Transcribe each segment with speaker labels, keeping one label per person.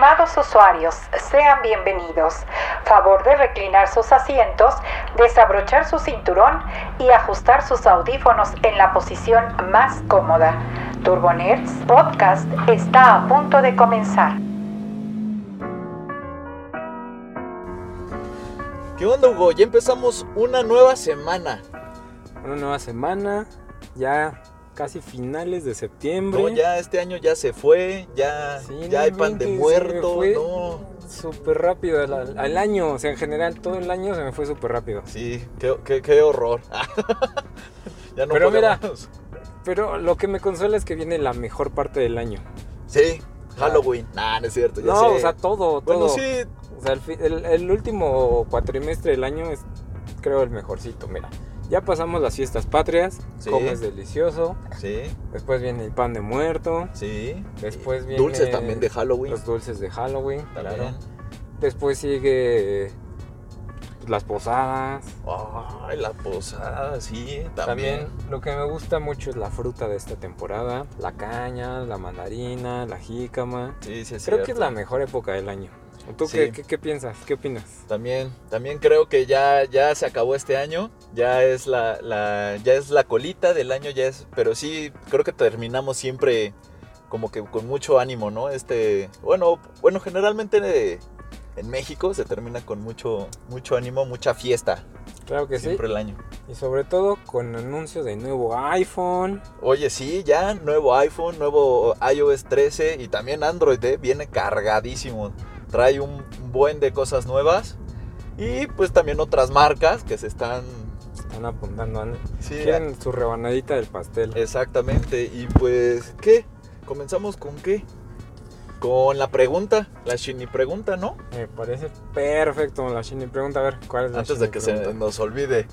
Speaker 1: Estimados usuarios, sean bienvenidos. Favor de reclinar sus asientos, desabrochar su cinturón y ajustar sus audífonos en la posición más cómoda. Turbonerds Podcast está a punto de comenzar.
Speaker 2: ¿Qué onda, Hugo? Ya empezamos una nueva semana.
Speaker 3: Una nueva semana, ya casi finales de septiembre.
Speaker 2: No, ya este año ya se fue, ya,
Speaker 3: Sí,
Speaker 2: ya hay pan de muerto,
Speaker 3: fue.
Speaker 2: no.
Speaker 3: Súper rápido al, al año, o sea, en general todo el año se me fue súper rápido.
Speaker 2: Sí, qué, qué- qué horror. ya no
Speaker 3: Pero mira. Pero lo que me consuela es que viene la mejor parte del año.
Speaker 2: Sí, Halloween. Nah, no es cierto, ya
Speaker 3: no,
Speaker 2: sé.
Speaker 3: o sea, todo, todo.
Speaker 2: bueno, sí,
Speaker 3: O sea, el, el- el último cuatrimestre del año es, creo, el mejorcito. Mira, ya pasamos las fiestas patrias,
Speaker 2: Sí.
Speaker 3: comes delicioso.
Speaker 2: sí,
Speaker 3: Después viene el pan de muerto.
Speaker 2: sí.
Speaker 3: Después viene
Speaker 2: Dulces también de Halloween.
Speaker 3: Los dulces de Halloween,
Speaker 2: También.
Speaker 3: claro. Después sigue las posadas.
Speaker 2: Ay, la posada, sí,
Speaker 3: También.
Speaker 2: también.
Speaker 3: lo que me gusta mucho es la fruta de esta temporada. La caña, la mandarina, la jícama.
Speaker 2: Sí, sí, es
Speaker 3: Creo que es la mejor época del año. ¿Tú
Speaker 2: Sí.
Speaker 3: qué, qué- qué piensas? ¿Qué opinas?
Speaker 2: También, también creo que ya, ya se acabó este año, ya es la, la- ya es la colita del año, ya es, pero sí creo que terminamos siempre como que con mucho ánimo, ¿no? Este, bueno, bueno, generalmente en México se termina con mucho, mucho ánimo, mucha fiesta,
Speaker 3: Claro que
Speaker 2: siempre
Speaker 3: sí.
Speaker 2: el año.
Speaker 3: Y sobre todo con anuncio de nuevo iPhone.
Speaker 2: Oye, sí, ya nuevo iPhone, nuevo iOS 13 y también Android, ¿eh? viene cargadísimo, trae un buen de cosas nuevas y pues también otras marcas que se están
Speaker 3: Están apuntando.
Speaker 2: Sí,
Speaker 3: Quieren su rebanadita del pastel.
Speaker 2: Exactamente. Y pues, ¿qué? ¿Comenzamos con qué? Con la pregunta, la Shini pregunta, ¿no?
Speaker 3: Me parece perfecto la Shini. Pregunta a ver cuál es la
Speaker 2: Antes de que se nos olvide.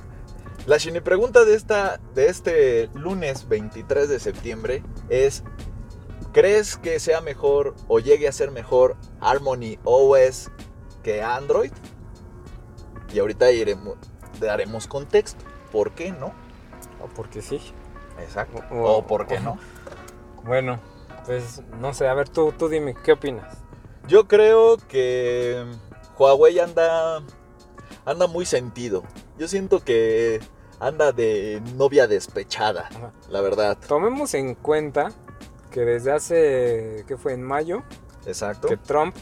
Speaker 2: La Shini pregunta de, esta, de este lunes 23 de septiembre es, ¿crees que sea mejor o llegue a ser mejor Harmony OS que Android? Y ahorita iremos, daremos contexto. ¿Por qué no?
Speaker 3: O porque sí.
Speaker 2: Exacto.
Speaker 3: O-
Speaker 2: O, por qué no.
Speaker 3: Bueno, pues no sé, a ver tú, tú dime, ¿qué opinas?
Speaker 2: Yo creo que Huawei anda anda muy sentido. Yo siento que anda de novia despechada,
Speaker 3: Ajá.
Speaker 2: la verdad.
Speaker 3: Tomemos en cuenta que desde hace, ¿qué fue? En mayo,
Speaker 2: Exacto.
Speaker 3: que Trump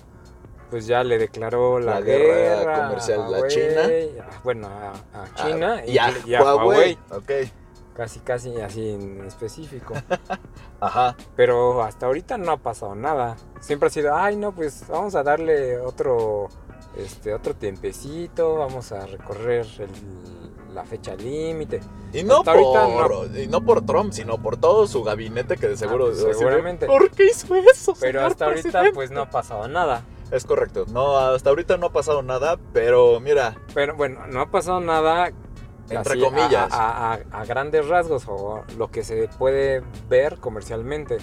Speaker 3: pues ya le declaró la,
Speaker 2: La guerra
Speaker 3: guerra,
Speaker 2: comercial a
Speaker 3: Huawei,
Speaker 2: China.
Speaker 3: a- bueno, a, a China
Speaker 2: y a,
Speaker 3: y a
Speaker 2: Huawei. Ok.
Speaker 3: Casi, casi así en específico.
Speaker 2: Ajá.
Speaker 3: Pero hasta ahorita no ha pasado nada. Siempre ha sido, ay no, pues vamos a darle otro, este, otro tiempecito, vamos a recorrer el- la fecha límite.
Speaker 2: Y no,
Speaker 3: ahorita
Speaker 2: por, y no por Trump, sino por todo su gabinete que de seguro...
Speaker 3: Ah, pues,
Speaker 2: a decir,
Speaker 3: seguramente.
Speaker 2: ¿Por qué hizo eso?
Speaker 3: Pero
Speaker 2: señor
Speaker 3: hasta ahorita
Speaker 2: presidente?"
Speaker 3: pues no ha pasado nada.
Speaker 2: Es correcto. No, hasta ahorita no ha pasado nada, pero mira,
Speaker 3: Pero bueno, no ha pasado nada.
Speaker 2: Entre
Speaker 3: así, a-
Speaker 2: comillas.
Speaker 3: A, a- a grandes rasgos o lo que se puede ver comercialmente.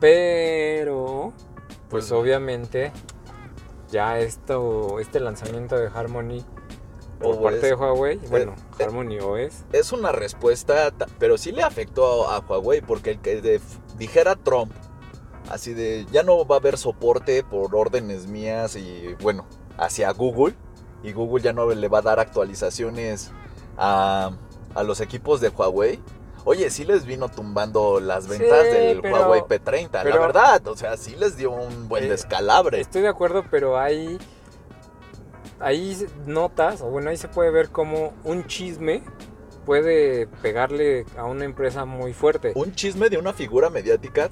Speaker 3: Pero, pues
Speaker 2: Pues-
Speaker 3: obviamente, ya esto, este lanzamiento de Harmony por
Speaker 2: OS.
Speaker 3: parte de Huawei, bueno,
Speaker 2: eh,
Speaker 3: Harmony OS,
Speaker 2: es una respuesta, ta- pero sí le afectó a, a Huawei, porque el que de- dijera Trump, así de, ya no va a haber soporte por órdenes mías y bueno, hacia Google, y Google ya no le va a dar actualizaciones a, a los equipos de Huawei. Oye, sí les vino tumbando las
Speaker 3: Sí,
Speaker 2: ventas del
Speaker 3: pero-
Speaker 2: Huawei P30, la verdad, o sea, sí les dio un buen
Speaker 3: Eh,
Speaker 2: descalabre.
Speaker 3: estoy de acuerdo, pero hay, ahí notas, o bueno, ahí se puede ver como un chisme puede pegarle a una empresa muy fuerte.
Speaker 2: Un chisme de una figura mediática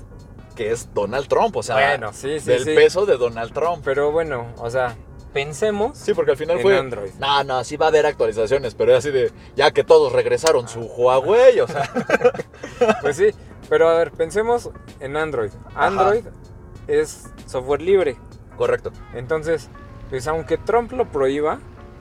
Speaker 2: que es Donald Trump, o sea,
Speaker 3: bueno, sí, sí,
Speaker 2: del
Speaker 3: sí.
Speaker 2: peso de Donald Trump.
Speaker 3: Pero bueno, o sea, pensemos
Speaker 2: Sí, porque al final
Speaker 3: en
Speaker 2: fue.
Speaker 3: Android.
Speaker 2: No, no, sí va a haber actualizaciones, pero es así de. Ya que todos regresaron su Huawei, o sea.
Speaker 3: Pues sí, pero a ver, pensemos en Android. Android es software libre.
Speaker 2: Correcto.
Speaker 3: Entonces, pues aunque Trump lo prohíba,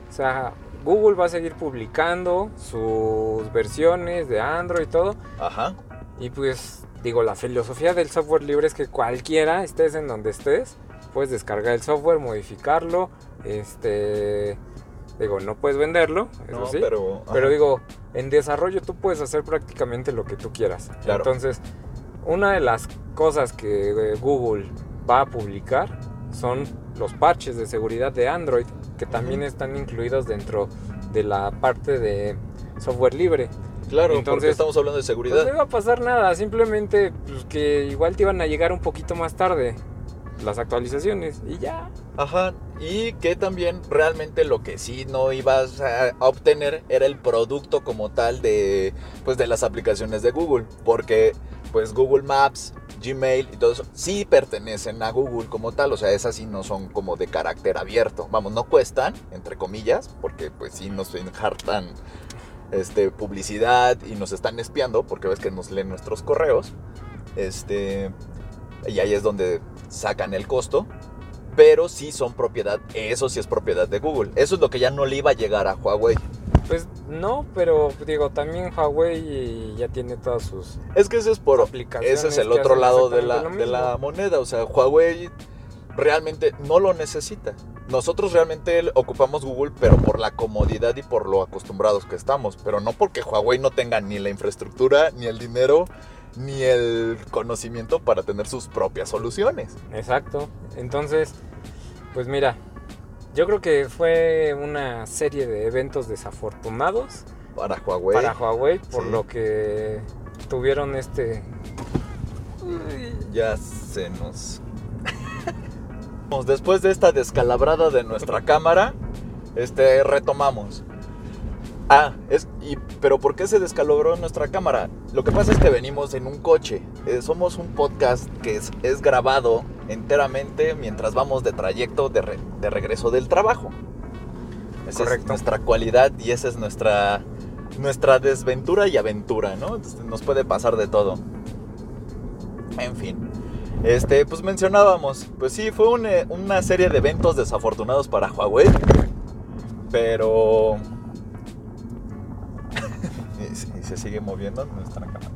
Speaker 3: o sea, Google va a seguir publicando sus versiones de Android y todo.
Speaker 2: Ajá.
Speaker 3: Y pues, digo, la filosofía del software libre es que cualquiera, estés en donde estés, puedes descargar el software, modificarlo, este... Digo, no puedes venderlo, eso
Speaker 2: No,
Speaker 3: sí.
Speaker 2: pero.
Speaker 3: Pero digo, en desarrollo tú puedes hacer prácticamente lo que tú quieras.
Speaker 2: Claro.
Speaker 3: Entonces, una de las cosas que eh, Google va a publicar son los parches de seguridad de Android, que también están incluidos dentro de la parte de software libre.
Speaker 2: Claro, porque
Speaker 3: Entonces,
Speaker 2: estamos hablando de
Speaker 3: Pues
Speaker 2: seguridad.
Speaker 3: no iba a pasar nada, simplemente pues, que igual te iban a llegar un poquito más tarde las actualizaciones y ya.
Speaker 2: Ajá, y que también realmente lo que sí no ibas a obtener era el producto como tal de pues de las aplicaciones de Google, porque pues Google Maps, Gmail y todo eso sí pertenecen a Google como tal, o sea, esas sí no son como de carácter abierto. Vamos, no cuestan, entre comillas, porque pues sí nos enjartan este publicidad y nos están espiando porque ves que nos leen nuestros correos. Este y ahí es donde sacan el costo pero sí son propiedad, eso sí es propiedad de Google. Eso es lo que ya no le iba a llegar a Huawei.
Speaker 3: Pues no, pero digo, también Huawei ya tiene todas sus
Speaker 2: Es que ese es por
Speaker 3: aplicaciones.
Speaker 2: ese es el otro lado de la, de la moneda, o sea, Huawei realmente no lo necesita. Nosotros realmente ocupamos Google, pero por la comodidad y por lo acostumbrados que estamos, pero no porque Huawei no tenga ni la infraestructura, ni el dinero, ni el conocimiento para tener sus propias soluciones.
Speaker 3: Exacto. Entonces, pues mira, yo creo que fue una serie de eventos desafortunados
Speaker 2: Para Huawei.
Speaker 3: para Huawei por
Speaker 2: Sí.
Speaker 3: lo que tuvieron este
Speaker 2: Ya se nos. Después de esta descalabrada de nuestra cámara, este retomamos. Ah, es y pero ¿por qué se descalabró nuestra cámara? Lo que pasa es que venimos en un coche. Eh, somos un podcast que es, es grabado enteramente mientras vamos de trayecto de, re- de regreso del trabajo. Esa es nuestra cualidad y esa es nuestra nuestra desventura y aventura, ¿no? Entonces, nos puede pasar de todo. En fin. Este, pues mencionábamos, pues sí, fue un, eh, una serie de eventos desafortunados para Huawei, pero... se- sigue moviendo nuestra cámara.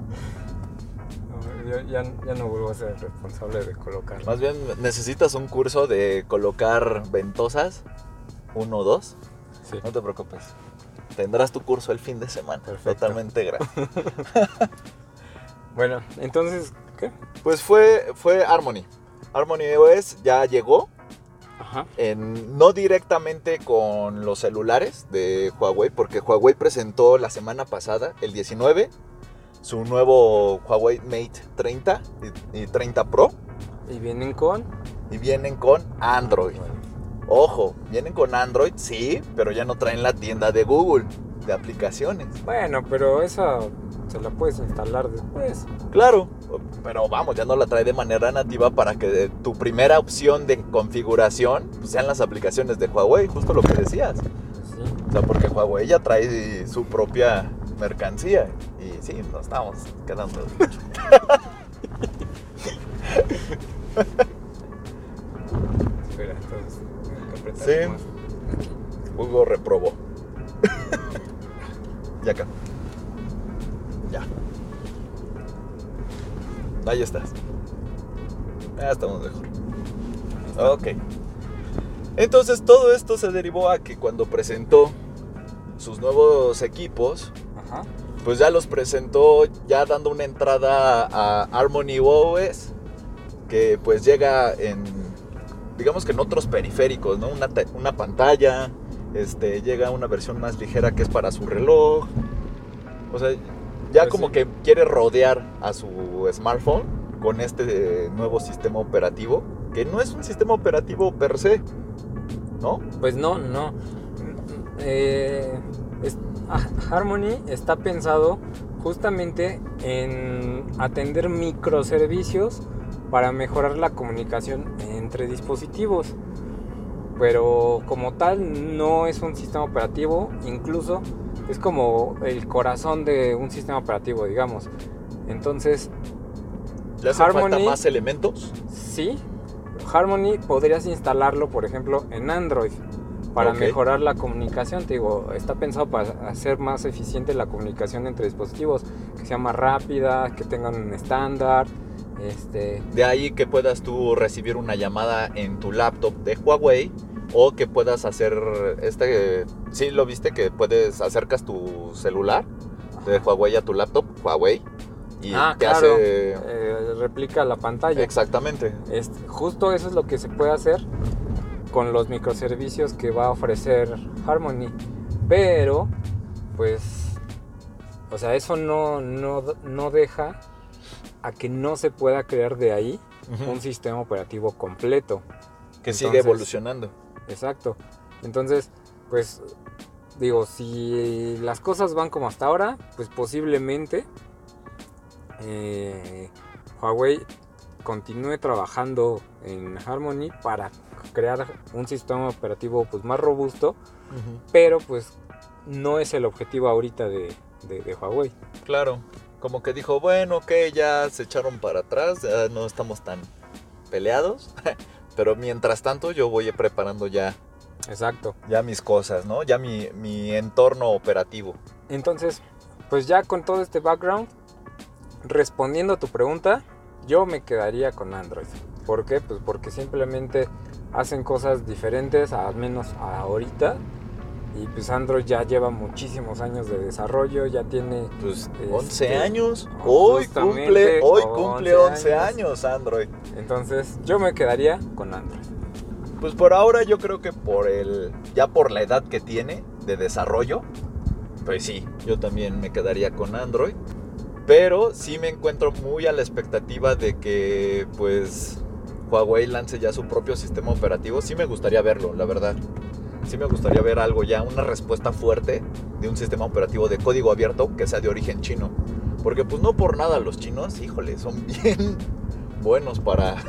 Speaker 3: ya, ya- ya no vuelvo a ser responsable de colocarlo.
Speaker 2: Más bien, necesitas un curso de colocar ventosas, uno o dos,
Speaker 3: Sí.
Speaker 2: no te preocupes. Tendrás tu curso el fin de semana,
Speaker 3: Perfecto.
Speaker 2: totalmente gratis.
Speaker 3: Bueno, entonces, ¿qué?
Speaker 2: Pues fue, fue Harmony. Harmony OS ya llegó,
Speaker 3: Ajá.
Speaker 2: en- no directamente con los celulares de Huawei, porque Huawei presentó la semana pasada, el 19, su nuevo Huawei Mate 30 y, y 30 Pro,
Speaker 3: Y vienen con
Speaker 2: y vienen con Android. Ojo, vienen con Android, sí, pero ya no traen la tienda de Google de aplicaciones.
Speaker 3: Bueno, pero esa se la puedes instalar después.
Speaker 2: Claro, pero vamos, ya no la trae de manera nativa para que tu primera opción de configuración sean las aplicaciones de Huawei, justo lo que decías.
Speaker 3: Sí.
Speaker 2: O sea, porque Huawei ya trae su propia mercancía. Y sí, nos estamos quedando.
Speaker 3: Espera, entonces.
Speaker 2: Sí. Hugo reprobó. Ya acá. Ya. Ahí estás. Ya estamos mejor. Ok. Entonces todo esto se derivó a que cuando presentó sus nuevos equipos,
Speaker 3: Ajá.
Speaker 2: pues ya los presentó ya dando una entrada a Harmony OS que pues llega en digamos que en otros periféricos, ¿no? Una, una pantalla, este llega una versión más ligera que es para su reloj. O sea, ya
Speaker 3: Pues
Speaker 2: como
Speaker 3: sí.
Speaker 2: que quiere rodear a su smartphone con este nuevo sistema operativo, que no es un sistema operativo per se, ¿no?
Speaker 3: Pues no, no. Eh, es- ah, Harmony está pensado justamente en atender microservicios para mejorar la comunicación entre dispositivos. Pero como tal no es un sistema operativo, incluso es como el corazón de un sistema operativo, digamos. Entonces,
Speaker 2: Le hacen falta
Speaker 3: Harmony-
Speaker 2: más elementos.
Speaker 3: Sí, Harmony podrías instalarlo, por ejemplo, en Android para
Speaker 2: Ok.
Speaker 3: mejorar la comunicación. Te digo, está pensado para hacer más eficiente la comunicación entre dispositivos, que sea más rápida, que tengan un estándar. Este,
Speaker 2: De ahí que puedas tú recibir una llamada en tu laptop de Huawei o que puedas hacer este, sí lo viste que puedes acercas tu celular de Huawei a tu laptop, Huawei, y
Speaker 3: ah,
Speaker 2: te
Speaker 3: claro.
Speaker 2: hace...
Speaker 3: eh, replica la pantalla.
Speaker 2: Exactamente.
Speaker 3: Este, justo eso es lo que se puede hacer con los microservicios que va a ofrecer Harmony. Pero, pues, o sea, eso no, no, no deja a que no se pueda crear de ahí un sistema operativo completo.
Speaker 2: Que sigue evolucionando.
Speaker 3: Exacto. Entonces, pues, digo, si las cosas van como hasta ahora, pues posiblemente eh, Huawei continúe trabajando en Harmony para crear un sistema operativo pues más robusto, pero pues no es el objetivo ahorita de, de- de Huawei.
Speaker 2: Claro. Como que dijo, bueno, ok, ya se echaron para atrás, ya no estamos tan peleados. Pero mientras tanto yo voy preparando ya,
Speaker 3: Exacto.
Speaker 2: ya mis cosas, ¿no? Ya mi, mi entorno operativo.
Speaker 3: Entonces, pues ya con todo este background, respondiendo a tu pregunta, yo me quedaría con Android. ¿Por qué? Pues porque simplemente hacen cosas diferentes, al menos ahorita. Y pues Android ya lleva muchísimos años de desarrollo, ya tiene...
Speaker 2: Pues
Speaker 3: Este,
Speaker 2: 11 años. Hoy
Speaker 3: justamente,
Speaker 2: cumple, hoy cumple
Speaker 3: 11
Speaker 2: 11
Speaker 3: años.
Speaker 2: años Android.
Speaker 3: Entonces yo me quedaría con Android.
Speaker 2: Pues por ahora yo creo que por el ya por la edad que tiene de desarrollo, pues sí, yo también me quedaría con Android, pero sí me encuentro muy a la expectativa de que pues Huawei lance ya su propio sistema operativo, sí me gustaría verlo, la verdad. Sí me gustaría ver algo ya, una respuesta fuerte de un sistema operativo de código abierto que sea de origen chino. Porque pues no por nada los chinos, híjole, son bien buenos para...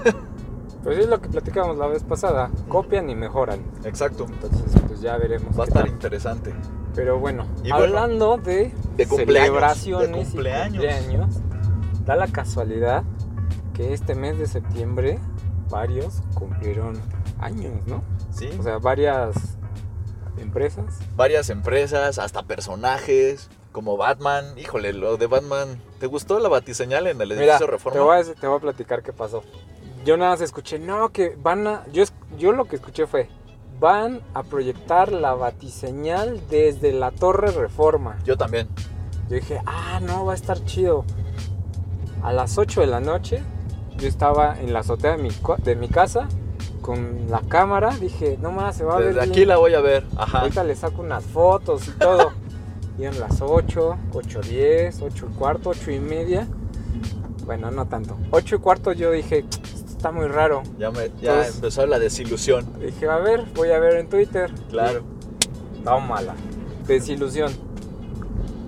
Speaker 3: Pues es lo que platicábamos la vez pasada, copian y mejoran.
Speaker 2: Exacto.
Speaker 3: Entonces pues ya veremos.
Speaker 2: Va a estar
Speaker 3: tal.
Speaker 2: interesante.
Speaker 3: Pero bueno,
Speaker 2: Y bueno,
Speaker 3: hablando de, celebraciones
Speaker 2: de cumpleaños.
Speaker 3: y cumpleaños, da la casualidad que este mes de septiembre varios cumplieron años, ¿no?
Speaker 2: Sí.
Speaker 3: O sea, varias empresas.
Speaker 2: varias empresas, hasta personajes, como Batman. Híjole, lo de Batman. ¿Te gustó la batiseñal en el edificio
Speaker 3: Mira, te
Speaker 2: Reforma?
Speaker 3: voy, a, te voy a platicar qué pasó. Yo nada más escuché, no, que van a... Yo, yo lo que escuché fue, van a proyectar la batiseñal desde la Torre Reforma.
Speaker 2: Yo también.
Speaker 3: Yo dije, ah, no, va a estar chido. A las 8 de la noche, yo estaba en la azotea de mi, de mi casa con la cámara. Dije, no más, se va a ver.
Speaker 2: Desde aquí
Speaker 3: bien.
Speaker 2: la voy a ver. Ajá.
Speaker 3: Ahorita le saco unas fotos y todo. y en las 8, 8, 10, 8 y cuarto, 8 y media. Bueno, no tanto. 8 y cuarto yo dije, esto está muy raro.
Speaker 2: Ya, me, ya
Speaker 3: Entonces-
Speaker 2: empezó la desilusión.
Speaker 3: Dije, a ver, voy a ver en Twitter.
Speaker 2: Claro.
Speaker 3: Tómala. Desilusión.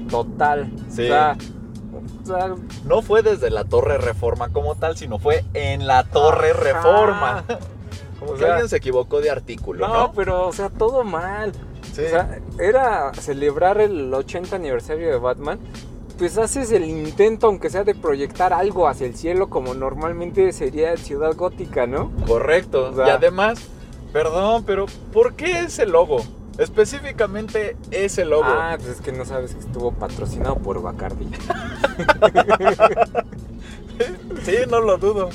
Speaker 3: Total.
Speaker 2: Sí.
Speaker 3: O sea,
Speaker 2: No fue desde la Torre Reforma como tal, sino fue en la Torre
Speaker 3: Ajá.
Speaker 2: Como
Speaker 3: O
Speaker 2: que
Speaker 3: sea,
Speaker 2: alguien se equivocó de artículo,
Speaker 3: no,
Speaker 2: ¿no?
Speaker 3: pero, o sea, todo mal.
Speaker 2: Sí.
Speaker 3: O sea, era celebrar el 80 aniversario de Batman. Pues haces el intento, aunque sea de proyectar algo hacia el cielo, como normalmente sería en Ciudad Gótica, ¿no?
Speaker 2: Correcto.
Speaker 3: O sea-
Speaker 2: y además, perdón, pero ¿por qué ese logo? Específicamente ese logo.
Speaker 3: Ah, pues es que no sabes que estuvo patrocinado por Bacardi.
Speaker 2: Sí, no lo dudo.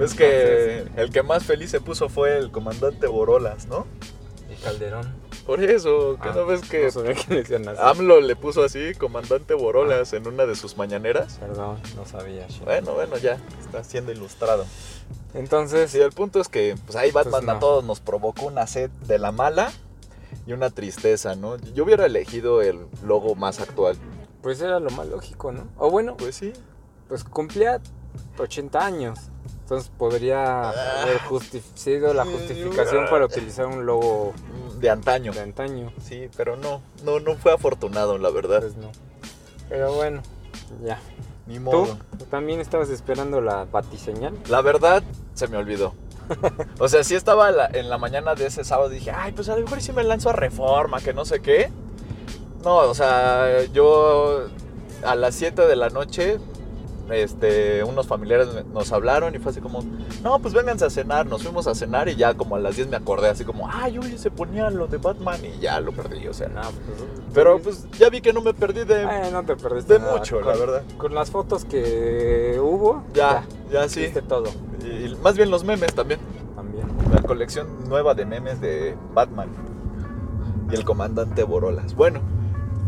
Speaker 2: Es que el que más feliz se puso fue el comandante Borolas, ¿no?
Speaker 3: Y Calderón.
Speaker 2: Por eso, que
Speaker 3: Ah,
Speaker 2: no ves que
Speaker 3: No.
Speaker 2: AMLO le puso así, comandante Borolas, en una de sus mañaneras?
Speaker 3: Perdón, no sabía. shit.
Speaker 2: Bueno, bueno, ya, está siendo ilustrado.
Speaker 3: Entonces,
Speaker 2: Sí, el punto es que pues ahí Batman
Speaker 3: no.
Speaker 2: a todos nos provocó una sed de la mala y una tristeza, ¿no? Yo hubiera elegido el logo más actual.
Speaker 3: pues era lo más lógico, ¿no? O bueno,
Speaker 2: Pues sí.
Speaker 3: pues cumplía 80 años. Entonces podría haber justi- sido la justificación para utilizar un logo
Speaker 2: De antaño.
Speaker 3: de antaño.
Speaker 2: Sí, pero no, no, no fue afortunado, la verdad.
Speaker 3: Pues no. Pero bueno, ya.
Speaker 2: Ni modo.
Speaker 3: ¿Tú también estabas esperando la batiseñal?
Speaker 2: La verdad, se me olvidó. O sea, sí estaba la- en la mañana de ese sábado y dije, ay, pues a lo mejor sí me lanzo a reforma, que no sé qué. No, o sea, yo a las 7 de la noche, este, unos familiares nos hablaron y fue así como, no, pues vénganse a cenar. Nos fuimos a cenar y ya como a las 10 me acordé, así como, ay, oye, se ponía lo de Batman y ya lo perdí, o sea.
Speaker 3: No, pues,
Speaker 2: Pero pues ya vi que no me perdí de,
Speaker 3: Ay, no te perdiste
Speaker 2: de
Speaker 3: nada.
Speaker 2: mucho,
Speaker 3: Con-
Speaker 2: la verdad.
Speaker 3: Con las fotos que hubo,
Speaker 2: Ya, ya sí.
Speaker 3: viste todo
Speaker 2: Y, y más bien los memes también.
Speaker 3: también.
Speaker 2: La colección nueva de memes de Batman y el comandante Borolas. Bueno,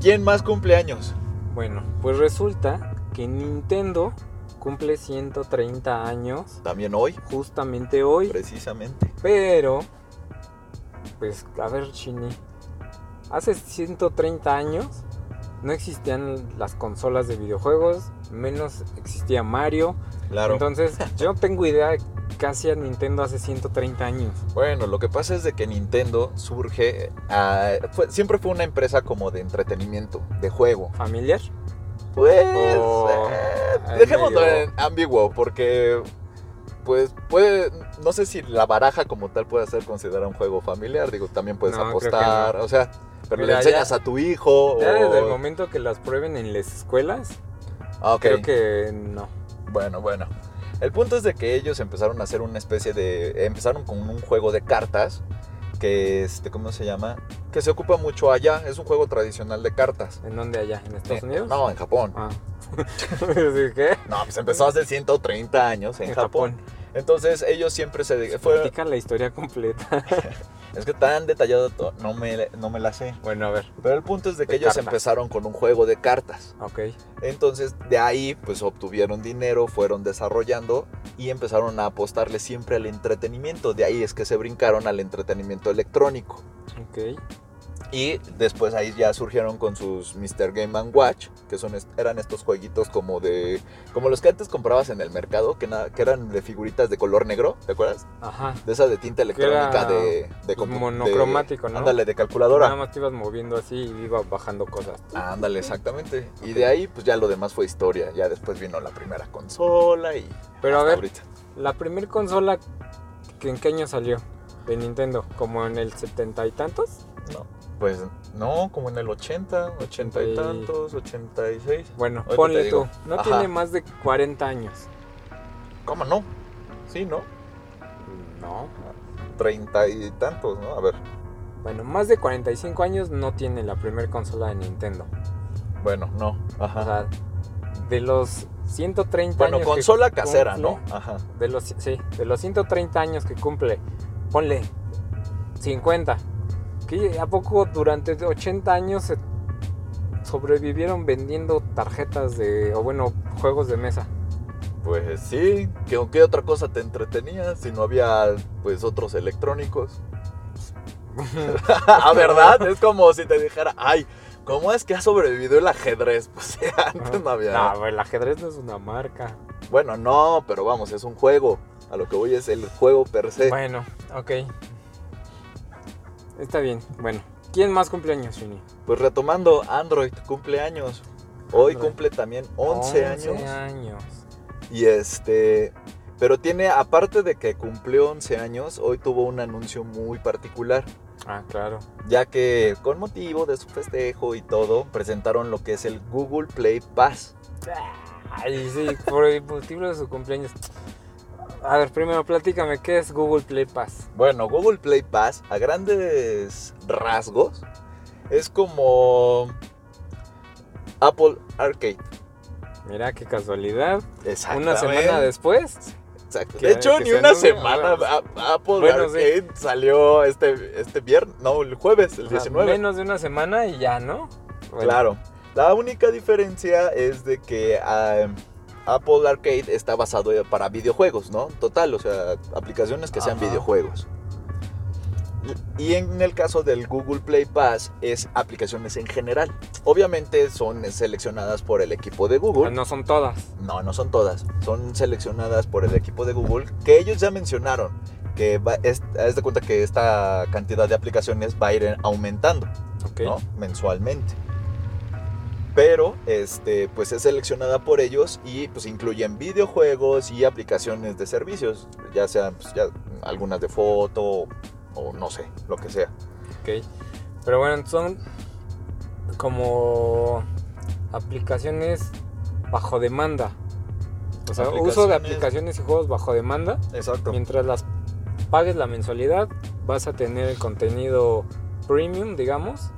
Speaker 2: ¿quién más cumpleaños?
Speaker 3: Bueno, pues resulta que Nintendo cumple 130 años
Speaker 2: También hoy,
Speaker 3: justamente hoy.
Speaker 2: precisamente.
Speaker 3: Pero, pues, a ver, Chini. Hace 130 años no existían las consolas de videojuegos, menos existía Mario.
Speaker 2: Claro.
Speaker 3: Entonces, yo no tengo idea de qué hacía Nintendo hace 130 años.
Speaker 2: Bueno, lo que pasa es de que Nintendo surge, ah, fue- siempre fue una empresa como de entretenimiento, de juego.
Speaker 3: ¿Familiar?
Speaker 2: Pues,
Speaker 3: Oh,
Speaker 2: eh,
Speaker 3: es
Speaker 2: dejémoslo en ambiguo, porque, pues, puede, no sé si la baraja como tal puede ser considerada un juego familiar, digo, también puedes
Speaker 3: No,
Speaker 2: apostar, o sea, pero
Speaker 3: Mira,
Speaker 2: le enseñas
Speaker 3: ya-
Speaker 2: a tu hijo,
Speaker 3: Ya
Speaker 2: o...
Speaker 3: desde el momento que las prueben en las escuelas,
Speaker 2: Ah,
Speaker 3: creo que no.
Speaker 2: Bueno, bueno. El punto es de que ellos empezaron a hacer una especie de... Empezaron con un juego de cartas que, este, ¿cómo se llama? Que se ocupa mucho allá. Es un juego tradicional de cartas.
Speaker 3: ¿En dónde allá? ¿En Estados
Speaker 2: Eh,
Speaker 3: Unidos?
Speaker 2: No, en Japón.
Speaker 3: Ah. ¿Sí, ¿Qué?
Speaker 2: No, pues empezó hace 130 años en, Japón. Entonces ellos siempre se... Fue,
Speaker 3: Platica la historia completa.
Speaker 2: es que tan detallado no me, no me la sé.
Speaker 3: bueno, a ver.
Speaker 2: Pero el punto es de que
Speaker 3: De
Speaker 2: ellos
Speaker 3: cartas.
Speaker 2: empezaron con un juego de cartas.
Speaker 3: Ok.
Speaker 2: Entonces de ahí pues obtuvieron dinero, fueron desarrollando y empezaron a apostarle siempre al entretenimiento. De ahí es que se brincaron al entretenimiento electrónico.
Speaker 3: Ok.
Speaker 2: Y después ahí ya surgieron con sus Mr. Game and Watch, que son eran estos jueguitos como de como los que antes comprabas en el mercado, que, na- que eran de figuritas de color negro, ¿te acuerdas?
Speaker 3: Ajá.
Speaker 2: De esa de tinta electrónica
Speaker 3: era,
Speaker 2: de, de
Speaker 3: pues, monocromático,
Speaker 2: de-
Speaker 3: ¿no?
Speaker 2: Ándale, de
Speaker 3: Nada
Speaker 2: calculadora.
Speaker 3: más te ibas moviendo así y iba bajando cosas.
Speaker 2: Ándale, exactamente. Y de ahí pues ya lo demás fue historia. Ya después vino la primera consola y
Speaker 3: Pero a ver,
Speaker 2: ahorita.
Speaker 3: la primer consola, que ¿en qué año salió? De Nintendo, como en el setenta y tantos.
Speaker 2: No, pues no, como en el 80, 80 y tantos, 86.
Speaker 3: Bueno,
Speaker 2: Ahorita
Speaker 3: ponle tú. No
Speaker 2: Ajá.
Speaker 3: tiene más de 40 años.
Speaker 2: ¿Cómo no? Sí, ¿no?
Speaker 3: No.
Speaker 2: 30 y tantos, ¿no? A ver.
Speaker 3: Bueno, más de 45 años no tiene la primera consola de Nintendo.
Speaker 2: Bueno, no.
Speaker 3: O
Speaker 2: Ajá.
Speaker 3: sea, de los 130
Speaker 2: Bueno,
Speaker 3: años. que
Speaker 2: consola casera,
Speaker 3: cumple,
Speaker 2: ¿no? Ajá.
Speaker 3: De los, sí, de los 130 años que cumple, ponle 50. ¿Qué, ¿A poco durante 80 años se sobrevivieron vendiendo tarjetas de, o bueno, juegos de mesa?
Speaker 2: Pues sí, ¿qué, qué otra cosa te entretenía si no había pues otros electrónicos? ah, ¿verdad? Es como si te dijera, ay, ¿cómo es que ha sobrevivido el ajedrez? Pues antes no había.
Speaker 3: No, el ajedrez no es una marca.
Speaker 2: Bueno, no, pero vamos, es un juego. A lo que voy es el juego per se.
Speaker 3: Bueno, ok. Está bien. Bueno, ¿quién más cumpleaños, Shini?
Speaker 2: Pues retomando, Android cumple años. Hoy
Speaker 3: Android.
Speaker 2: cumple también 11, años.
Speaker 3: años.
Speaker 2: Y este. Pero tiene, aparte de que cumplió 11 años, hoy tuvo un anuncio muy particular.
Speaker 3: Ah, claro.
Speaker 2: Ya que con motivo de su festejo y todo, presentaron lo que es el Google Play Pass.
Speaker 3: Ay, sí, por el motivo de su cumpleaños. A ver, primero platícame, ¿qué es Google Play Pass?
Speaker 2: Bueno, Google Play Pass, a grandes rasgos, es como Apple Arcade.
Speaker 3: Mira qué casualidad. Una
Speaker 2: Exactamente.
Speaker 3: semana después.
Speaker 2: Exacto. De hecho, ni una semana. A- Apple
Speaker 3: Bueno, sí.
Speaker 2: Arcade salió este, este viernes, no, el jueves, el
Speaker 3: o sea,
Speaker 2: 19.
Speaker 3: menos de una semana y ya, ¿no? Bueno,
Speaker 2: Claro. La única diferencia es de que ah, Apple Arcade está basado para videojuegos, ¿no? Total, o sea, aplicaciones que sean
Speaker 3: Ajá.
Speaker 2: videojuegos. Y en el caso del Google Play Pass es aplicaciones en general. Obviamente son seleccionadas por el equipo de Google.
Speaker 3: No son todas.
Speaker 2: No, no son todas. Son seleccionadas por el equipo de Google que ellos ya mencionaron que va, es, de cuenta que esta cantidad de aplicaciones va a ir aumentando. ¿no? mensualmente. Pero este, pues es seleccionada por ellos y pues incluyen videojuegos y aplicaciones de servicios, ya sean pues, ya algunas de foto o no sé, lo que sea.
Speaker 3: Ok. Pero bueno, son como aplicaciones bajo demanda. O sea, uso de
Speaker 2: Aplicaciones-
Speaker 3: aplicaciones y juegos bajo demanda.
Speaker 2: Exacto.
Speaker 3: Mientras las pagues la mensualidad, vas a tener el contenido premium, digamos.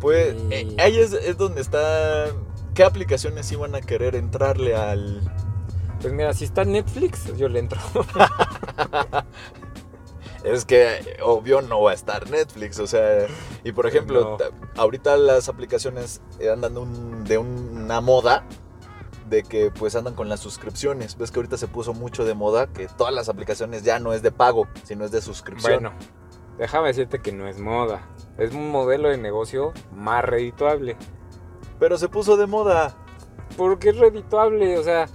Speaker 2: Pues eh, ahí es, es donde está qué aplicaciones iban a querer entrarle al
Speaker 3: Pues mira, si está Netflix, yo le entro.
Speaker 2: Es que obvio no va a estar Netflix, o sea, y por ejemplo,
Speaker 3: No.
Speaker 2: ta- ahorita las aplicaciones andan un- de un una moda de que pues andan con las suscripciones. Ves que ahorita se puso mucho de moda que todas las aplicaciones ya no es de pago, sino es de suscripción.
Speaker 3: Bueno, déjame decirte que no es moda. Es un modelo de negocio más redituable.
Speaker 2: Pero se puso de moda.
Speaker 3: Porque es redituable, o sea,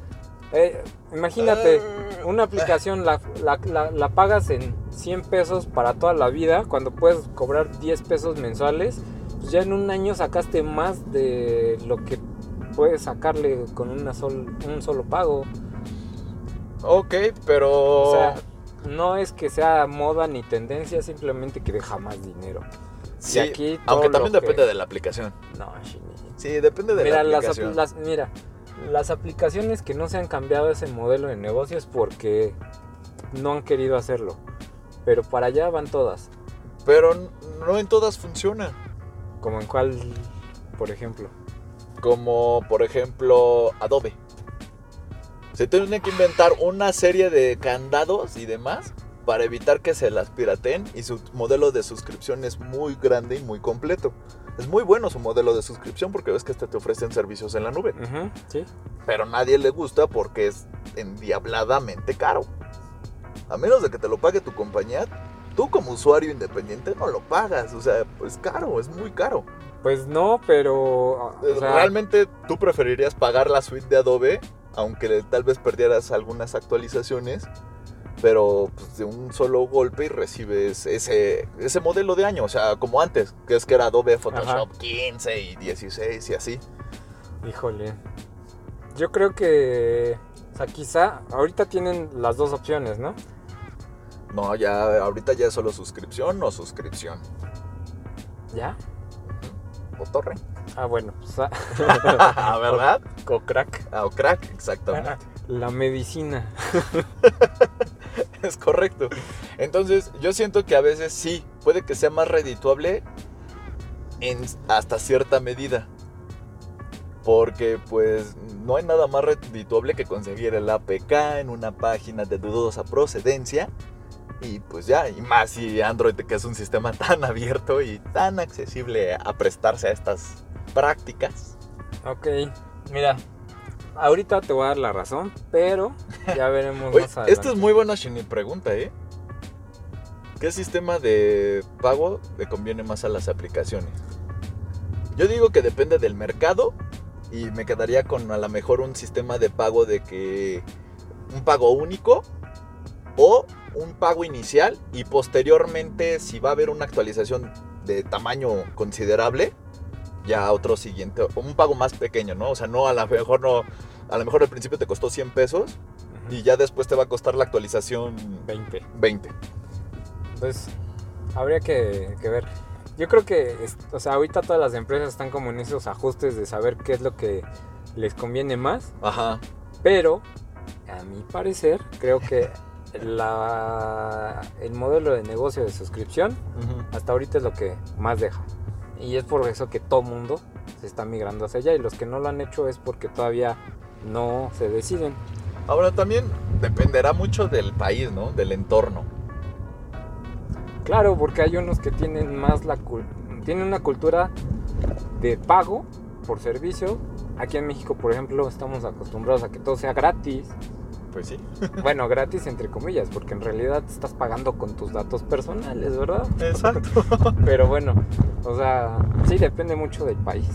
Speaker 3: eh, imagínate,
Speaker 2: Ah.
Speaker 3: una aplicación la, la- la- la pagas en 100 pesos para toda la vida, cuando puedes cobrar 10 pesos mensuales, pues ya en un año sacaste más de lo que puedes sacarle con una sol- un solo pago.
Speaker 2: Ok, pero...
Speaker 3: O sea, no es que sea moda ni tendencia, simplemente que deja más dinero.
Speaker 2: sí,
Speaker 3: aquí
Speaker 2: aunque también
Speaker 3: que-
Speaker 2: depende de la aplicación.
Speaker 3: No, Shini.
Speaker 2: Sí, depende de
Speaker 3: Mira,
Speaker 2: la
Speaker 3: las, apl-
Speaker 2: aplicación.
Speaker 3: las- mira, las aplicaciones que no se han cambiado ese modelo de negocio es porque no han querido hacerlo. Pero para allá van todas.
Speaker 2: Pero no en todas funciona.
Speaker 3: Como en cuál, por ejemplo.
Speaker 2: Como por ejemplo Adobe. Se tiene que inventar una serie de candados y demás para evitar que se las pirateen y su modelo de suscripción es muy grande y muy completo. Es muy bueno su modelo de suscripción porque ves que hasta te ofrecen servicios en la nube.
Speaker 3: Sí.
Speaker 2: Pero a nadie le gusta porque es endiabladamente caro. A menos de que te lo pague tu compañía, tú como usuario independiente no lo pagas. O sea, es caro, es muy caro.
Speaker 3: Pues no, pero. o sea,
Speaker 2: Realmente tú preferirías pagar la suite de Adobe, aunque tal vez perdieras algunas actualizaciones, pero pues, de un solo golpe y recibes ese, ese modelo de año, o sea, como antes, que es que era Adobe Photoshop 15 y 16 y así.
Speaker 3: Híjole. Yo creo que. O sea, quizá ahorita tienen las dos opciones, ¿no?
Speaker 2: No, ya ahorita ya es solo suscripción o suscripción.
Speaker 3: ¿Ya?
Speaker 2: O torre.
Speaker 3: Ah, bueno, pues. ah,
Speaker 2: ¿Verdad?
Speaker 3: o crack.
Speaker 2: Ah, o crack, exactamente.
Speaker 3: La medicina.
Speaker 2: Es correcto. Entonces, yo siento que a veces sí, puede que sea más redituable en hasta cierta medida. Porque pues no hay nada más redituable que conseguir el APK en una página de dudosa procedencia. Y pues ya, y más si Android que es un sistema tan abierto y tan accesible a prestarse a estas prácticas.
Speaker 3: Ok, mira. Ahorita te voy a dar la razón, pero ya veremos
Speaker 2: Oye,
Speaker 3: más adelante.
Speaker 2: esta es muy buena pregunta, ¿eh? ¿Qué sistema de pago le conviene más a las aplicaciones? Yo digo que depende del mercado y me quedaría con a lo mejor un sistema de pago de que un pago único o un pago inicial y posteriormente si va a haber una actualización de tamaño considerable ya otro siguiente un pago más pequeño, ¿no? O sea, no a lo mejor no a lo mejor al principio te costó 100 pesos y ya después te va a costar la actualización
Speaker 3: 20.
Speaker 2: 20.
Speaker 3: Entonces, habría que, que ver. Yo creo que, o sea, ahorita todas las empresas están como en esos ajustes de saber qué es lo que les conviene más,
Speaker 2: Ajá.
Speaker 3: pero a mi parecer, creo que la, el modelo de negocio de suscripción hasta ahorita es lo que más deja. Y es por eso que todo mundo se está migrando hacia allá y los que no lo han hecho es porque todavía no se deciden.
Speaker 2: Ahora también dependerá mucho del país, ¿no? Del entorno.
Speaker 3: Claro, porque hay unos que tienen más la tienen una cultura de pago por servicio. Aquí en México, por ejemplo, estamos acostumbrados a que todo sea gratis.
Speaker 2: Pues sí.
Speaker 3: Bueno, gratis entre comillas, porque en realidad estás pagando con tus datos personales, ¿verdad?
Speaker 2: Exacto.
Speaker 3: Pero bueno, o sea, sí depende mucho del país.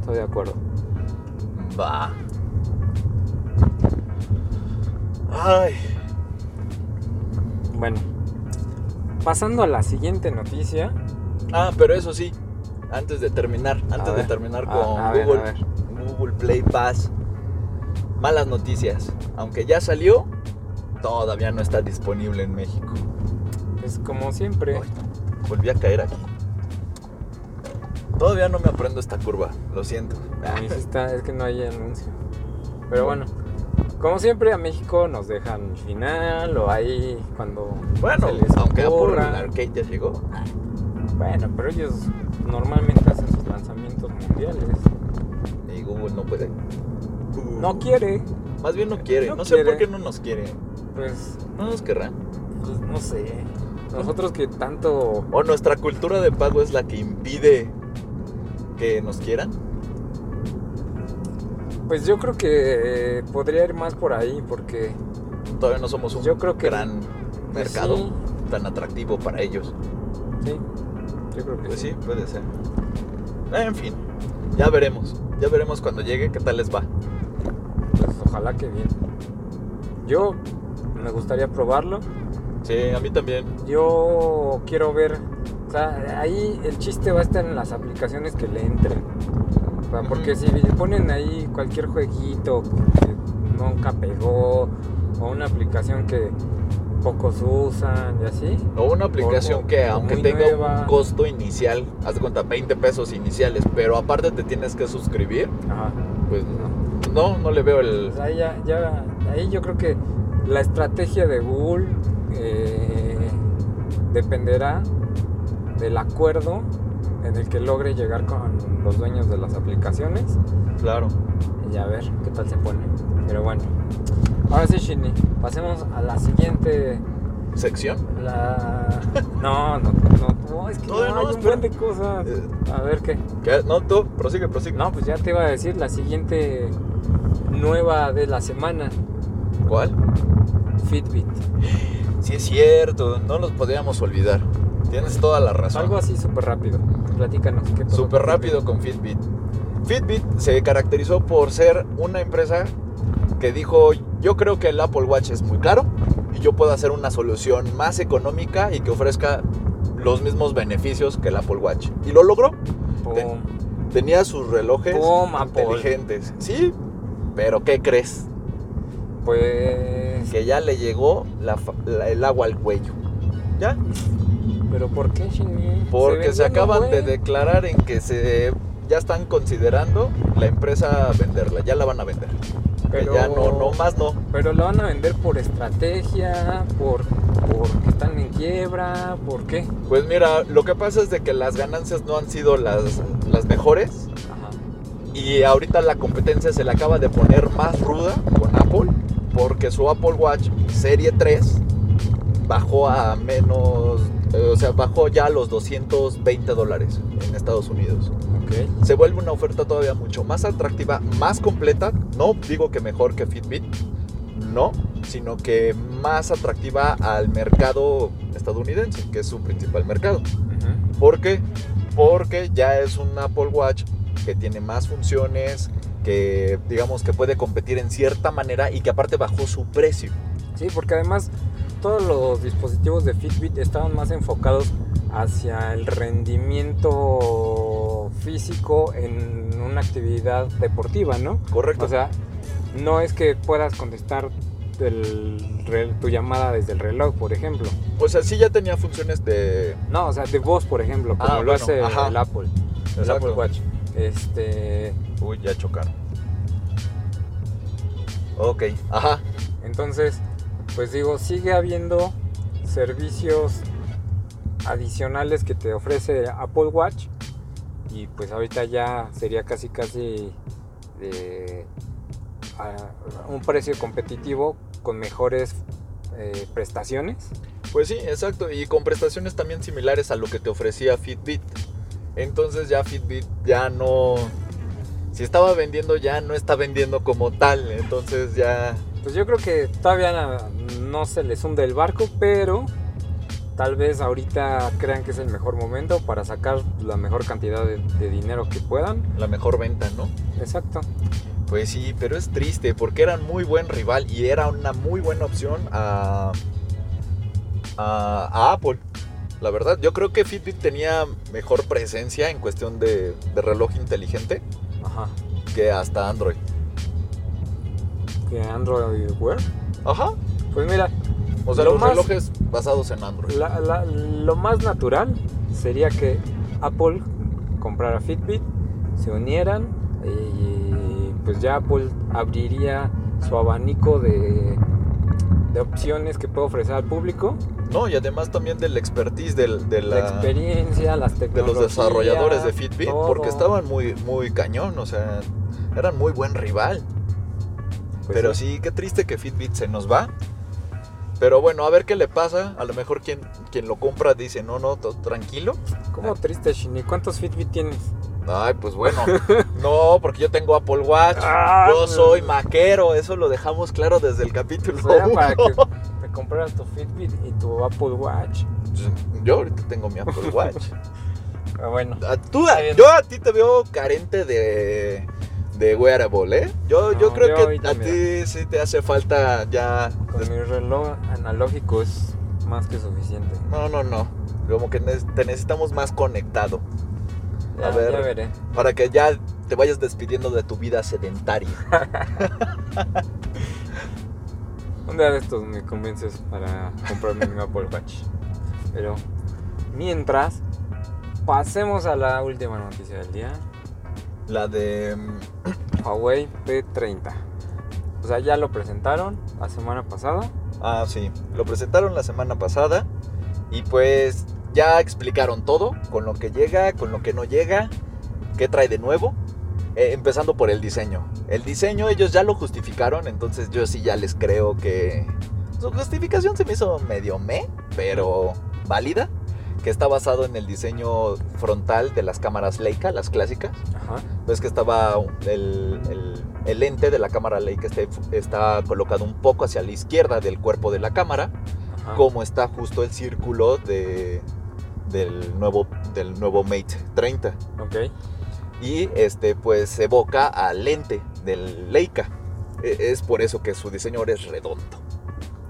Speaker 3: Estoy de acuerdo.
Speaker 2: Va. Ay.
Speaker 3: Bueno, pasando a la siguiente noticia.
Speaker 2: Ah, pero eso sí. Antes de terminar, antes de terminar
Speaker 3: a-
Speaker 2: con
Speaker 3: a
Speaker 2: Google,
Speaker 3: ver.
Speaker 2: Google Play Pass. Malas noticias. Aunque ya salió, todavía no está disponible en México.
Speaker 3: Es como siempre.
Speaker 2: Ay, volví a caer aquí. Todavía no me aprendo esta curva, lo siento.
Speaker 3: Está, es que no hay anuncio. Pero bueno, como siempre a México nos dejan final o ahí cuando
Speaker 2: Bueno,
Speaker 3: se les
Speaker 2: aunque Apple
Speaker 3: ocurra.
Speaker 2: el arcade ya llegó.
Speaker 3: Bueno, pero ellos normalmente hacen sus lanzamientos mundiales.
Speaker 2: Y Google no puede.
Speaker 3: No quiere,
Speaker 2: Más bien no quiere.
Speaker 3: No
Speaker 2: No, sé por qué no nos quiere.
Speaker 3: pues,
Speaker 2: No nos querrá.
Speaker 3: pues, no sé. Nosotros que tanto
Speaker 2: O nuestra cultura de pago es la que impide que nos quieran.
Speaker 3: Pues yo creo que eh, podría ir más por ahí porque
Speaker 2: Todavía no somos un
Speaker 3: Yo creo que-
Speaker 2: gran
Speaker 3: pues
Speaker 2: mercado
Speaker 3: sí.
Speaker 2: tan atractivo para ellos.
Speaker 3: sí, yo creo que
Speaker 2: Pues
Speaker 3: sí.
Speaker 2: sí, puede ser. En fin, ya veremos. Ya veremos cuando llegue qué tal les va.
Speaker 3: Ojalá que bien. Yo me gustaría probarlo.
Speaker 2: Sí, a mí también.
Speaker 3: Yo quiero ver, o sea, ahí el chiste va a estar en las aplicaciones que le entren. O sea, porque
Speaker 2: Ujú.
Speaker 3: si le ponen ahí cualquier jueguito que nunca pegó o una aplicación que pocos usan y así,
Speaker 2: O una aplicación
Speaker 3: O-
Speaker 2: que aunque tenga
Speaker 3: nueva.
Speaker 2: un costo inicial, haz de cuenta 20 pesos iniciales, pero aparte te tienes que suscribir,
Speaker 3: ajá,
Speaker 2: pues
Speaker 3: no.
Speaker 2: No, no le veo el...
Speaker 3: Pues ahí, ya, ya- ahí yo creo que la estrategia de Google eh, dependerá del acuerdo en el que logre llegar con los dueños de las aplicaciones
Speaker 2: Claro.
Speaker 3: y a ver qué tal se pone. Pero bueno, ahora sí, Shinny, pasemos a la siguiente.
Speaker 2: ¿Sección?
Speaker 3: La... No, no, no, no, es que no,
Speaker 2: no,
Speaker 3: hay un buen de cosas.
Speaker 2: Eh.
Speaker 3: A ver qué.
Speaker 2: ¿Qué? No, tú, prosigue, prosigue.
Speaker 3: No, pues ya te iba a decir la siguiente nueva de la semana,
Speaker 2: ¿Cuál?
Speaker 3: Fitbit.
Speaker 2: Sí es cierto, no los podíamos olvidar. Tienes toda la razón.
Speaker 3: Algo así súper rápido. Platícanos. ¿qué pasó
Speaker 2: Súper rápido con Fitbit. Fitbit se caracterizó por ser una empresa que dijo, yo creo que el Apple Watch es muy caro y yo puedo hacer una solución más económica y que ofrezca los mismos beneficios que el Apple Watch. Y lo logró. Tenía sus relojes inteligentes. Sí, pero ¿qué crees?
Speaker 3: Pues.
Speaker 2: Que ya le llegó la la- el agua al cuello. ¿Ya?
Speaker 3: ¿Pero por qué, Shinny?
Speaker 2: Porque se, acaban de declarar en que se ya están considerando la empresa venderla, ya la van a vender. Que
Speaker 3: Pero-
Speaker 2: ya no, no más no.
Speaker 3: Pero lo van a vender por estrategia, por porque están en quiebra, ¿por qué?
Speaker 2: Pues mira, lo que pasa es de que las ganancias no han sido las, las mejores. Y ahorita la competencia se le acaba de poner más ruda con Apple porque su Apple Watch Serie 3 bajó a menos, eh, o sea, bajó ya a los 220 dólares en Estados Unidos.
Speaker 3: Ok.
Speaker 2: se vuelve una oferta todavía mucho más atractiva, más completa. No digo que mejor que Fitbit, no, sino que más atractiva al mercado estadounidense, que es su principal mercado. ¿Por qué? Porque ya es un Apple Watch que tiene más funciones, que digamos que puede competir en cierta manera y que aparte bajó su precio.
Speaker 3: Sí, porque además todos los dispositivos de Fitbit estaban más enfocados hacia el rendimiento físico en una actividad deportiva, ¿no?
Speaker 2: Correcto.
Speaker 3: O sea, no es que puedas contestar el tu llamada desde el reloj, por ejemplo.
Speaker 2: o sea, sí ya tenía funciones de...
Speaker 3: No, o sea, de voz, por ejemplo, como
Speaker 2: Ah,
Speaker 3: lo
Speaker 2: bueno,
Speaker 3: hace
Speaker 2: ajá.
Speaker 3: el Apple, el
Speaker 2: Exacto.
Speaker 3: Apple Watch. Este,
Speaker 2: Uy, ya chocaron. Ok, ajá.
Speaker 3: entonces, pues digo, sigue habiendo servicios adicionales que te ofrece Apple Watch y pues ahorita ya sería casi casi de a un precio competitivo con mejores eh, prestaciones.
Speaker 2: Pues sí, exacto. Y con prestaciones también similares a lo que te ofrecía Fitbit. Entonces ya Fitbit ya no... Si estaba vendiendo ya no está vendiendo como tal. Entonces ya...
Speaker 3: Pues yo creo que todavía no se les hunde el barco, pero tal vez ahorita crean que es el mejor momento para sacar la mejor cantidad de, de dinero que puedan.
Speaker 2: La mejor venta, ¿no?
Speaker 3: Exacto.
Speaker 2: Pues sí, pero es triste porque eran muy buen rival y era una muy buena opción a, a, a Apple. La verdad, yo creo que Fitbit tenía mejor presencia en cuestión de, de reloj inteligente
Speaker 3: Ajá.
Speaker 2: que hasta Android.
Speaker 3: Que Android Wear.
Speaker 2: Ajá.
Speaker 3: Pues mira,
Speaker 2: O sea,
Speaker 3: Lo
Speaker 2: los
Speaker 3: más-
Speaker 2: relojes basados en Android.
Speaker 3: la- la- lo más natural sería que Apple comprara Fitbit, se unieran y pues ya Apple abriría su abanico de, de opciones que puede ofrecer al público.
Speaker 2: No, y además también del expertise del- de,
Speaker 3: la
Speaker 2: la,
Speaker 3: experiencia, las
Speaker 2: de
Speaker 3: tecnologías.
Speaker 2: los desarrolladores de Fitbit,
Speaker 3: todo.
Speaker 2: porque estaban muy, muy cañón, o sea, eran muy buen rival.
Speaker 3: Pues
Speaker 2: Pero sí, qué triste que Fitbit se nos va. Pero bueno, a ver qué le pasa. A lo mejor quien, quien lo compra dice, no, no, tranquilo.
Speaker 3: ¿Cómo triste, Shini? ¿Cuántos Fitbit tienes?
Speaker 2: Ay, pues bueno. No, porque yo tengo Apple Watch.
Speaker 3: Ah,
Speaker 2: yo soy maquero. Eso lo dejamos claro desde el capítulo.
Speaker 3: Pues para que compraras tu Fitbit y tu Apple Watch.
Speaker 2: Yo ahorita tengo mi Apple Watch.
Speaker 3: Pero bueno,
Speaker 2: A- tú- yo a ti te veo carente de, de wearable, ¿eh? Yo, yo creo
Speaker 3: yo
Speaker 2: que a ti sí te hace falta ya...
Speaker 3: con mi reloj analógico es más que suficiente.
Speaker 2: No, no, no. Como que te necesitamos más conectado.
Speaker 3: Ya,
Speaker 2: A ver.
Speaker 3: ya veré.
Speaker 2: Para que ya te vayas despidiendo de tu vida sedentaria.
Speaker 3: Un día de estos me convences para comprarme mi Apple Watch. Pero mientras, pasemos a la última noticia del día.
Speaker 2: La de... mm,
Speaker 3: Huawei P30. O sea, ya lo presentaron la semana pasada.
Speaker 2: Ah, sí. Lo presentaron la semana pasada. Y pues ya explicaron todo. Con lo que llega, con lo que no llega. ¿Qué trae de nuevo? Eh, empezando por el diseño. El diseño ellos ya lo justificaron. Entonces yo sí ya les creo que... Su justificación se me hizo medio me, pero válida. Que está basado en el diseño frontal de las cámaras Leica, las clásicas.
Speaker 3: Ajá.
Speaker 2: Ves que estaba el, el- el lente de la cámara Leica este- está colocado un poco hacia la izquierda del cuerpo de la cámara,
Speaker 3: ajá.
Speaker 2: como está justo el círculo de, del, nuevo, del nuevo Mate 30.
Speaker 3: Ok.
Speaker 2: Y este pues evoca al lente del Leica. E- Es por eso que su diseño ahora es redondo.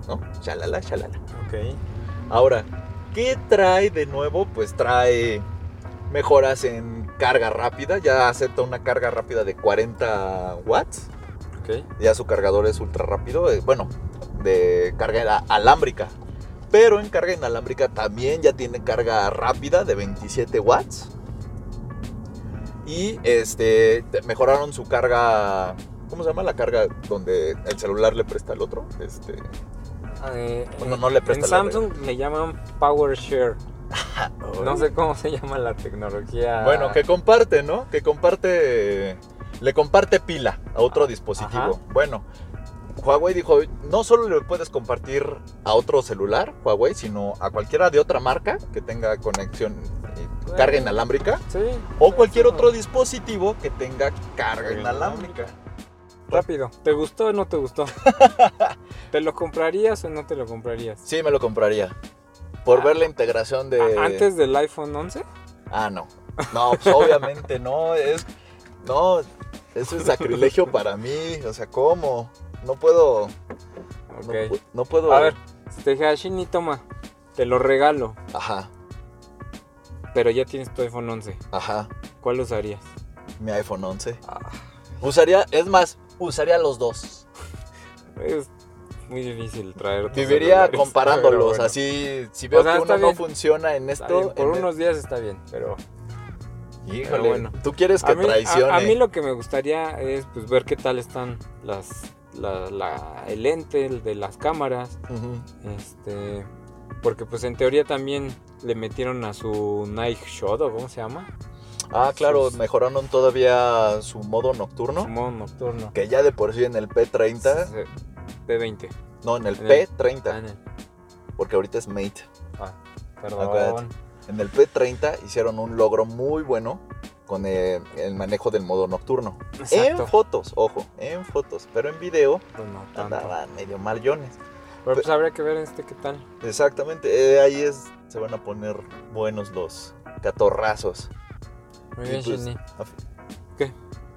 Speaker 2: ¿No? Shalala, shalala.
Speaker 3: Ok.
Speaker 2: Ahora, ¿qué trae de nuevo? Pues trae mejoras en carga rápida. Ya acepta una carga rápida de 40 watts. Ya su cargador es ultra rápido. eh, Bueno, de carga alámbrica. Pero en carga inalámbrica también ya tiene carga rápida de 27 watts. Y este te- mejoraron su carga. ¿Cómo se llama la carga donde el celular le presta al otro? Este.
Speaker 3: Eh,
Speaker 2: Bueno,
Speaker 3: en-
Speaker 2: no le presta
Speaker 3: En Samsung le llaman Power Share. No sé cómo se llama la tecnología.
Speaker 2: Bueno, que comparte, ¿no? Que comparte. Le comparte pila a otro dispositivo.
Speaker 3: Ajá.
Speaker 2: Bueno, Huawei dijo: no solo le puedes compartir a otro celular, Huawei, sino a cualquiera de otra marca que tenga conexión, carga inalámbrica.
Speaker 3: Sí.
Speaker 2: O cualquier
Speaker 3: sí.
Speaker 2: otro dispositivo que tenga carga inalámbrica.
Speaker 3: Rápido. ¿Te gustó o no te gustó? ¿Te lo comprarías o no te lo comprarías?
Speaker 2: Sí, me lo compraría. Por
Speaker 3: Ah.
Speaker 2: ver la integración de.
Speaker 3: A- ¿Antes del iPhone 11?
Speaker 2: Ah, no. No, pues obviamente no. Es. No, eso es sacrilegio para mí. O sea, ¿cómo? No puedo. No,
Speaker 3: Ok.
Speaker 2: pu- no puedo.
Speaker 3: A ver, si te dijera, Shini, toma, te lo regalo,
Speaker 2: Ajá,
Speaker 3: pero ya tienes tu iPhone 11.
Speaker 2: ajá.
Speaker 3: ¿Cuál usarías?
Speaker 2: Mi iPhone 11.
Speaker 3: Ah,
Speaker 2: Usaría, es más, usaría los dos.
Speaker 3: es muy difícil traer.
Speaker 2: Viviría comparándolos.
Speaker 3: bueno.
Speaker 2: Así, si veo
Speaker 3: O sea,
Speaker 2: que uno no
Speaker 3: bien.
Speaker 2: funciona en esto.
Speaker 3: bien, por
Speaker 2: en-
Speaker 3: unos días está bien, pero
Speaker 2: Híjole,
Speaker 3: pero bueno.
Speaker 2: tú quieres que
Speaker 3: a mí,
Speaker 2: traicione.
Speaker 3: a- a mí lo que me gustaría es pues ver qué tal están las la- la- el lente el de las cámaras,
Speaker 2: Ujú.
Speaker 3: este porque pues en teoría también le metieron a su Night Shot o cómo se llama,
Speaker 2: Ah, claro,
Speaker 3: Sus-
Speaker 2: mejoraron todavía su modo nocturno.
Speaker 3: su modo nocturno.
Speaker 2: Que ya de por sí en el P30.
Speaker 3: Se- P20.
Speaker 2: No, en el
Speaker 3: En el-
Speaker 2: P30.
Speaker 3: Ah, en el-
Speaker 2: Porque ahorita es Mate.
Speaker 3: ah, perdón.
Speaker 2: Acuérdate. En el P30 hicieron un logro muy bueno con el manejo del modo nocturno.
Speaker 3: Exacto.
Speaker 2: En fotos, ojo, en fotos. Pero en video
Speaker 3: Pues no tanto.
Speaker 2: andaban medio mallones.
Speaker 3: Pero pues habría que ver este qué tal.
Speaker 2: Exactamente, eh, ahí es, se van a poner buenos los catorrazos.
Speaker 3: Muy
Speaker 2: Y
Speaker 3: bien,
Speaker 2: pues,
Speaker 3: ¿Qué?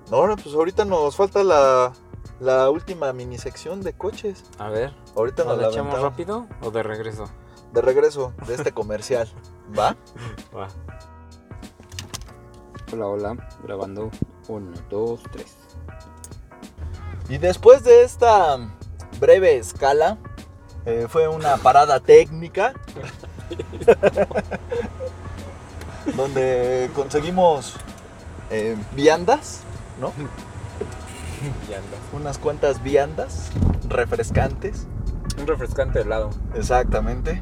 Speaker 2: No, no, pues ahorita nos falta la, la última mini sección de coches.
Speaker 3: A ver,
Speaker 2: Ahorita
Speaker 3: ¿nos la
Speaker 2: la
Speaker 3: echamos
Speaker 2: aventamos.
Speaker 3: rápido o de regreso?
Speaker 2: De regreso de este comercial. ¿Va?
Speaker 3: Va.
Speaker 4: Hola, hola, grabando 1, 2, 3.
Speaker 2: Y después de esta breve escala, eh, fue una parada técnica. donde conseguimos eh, viandas, ¿no?
Speaker 3: Y anda.
Speaker 2: Unas cuantas viandas refrescantes.
Speaker 3: Un refrescante helado.
Speaker 2: Exactamente.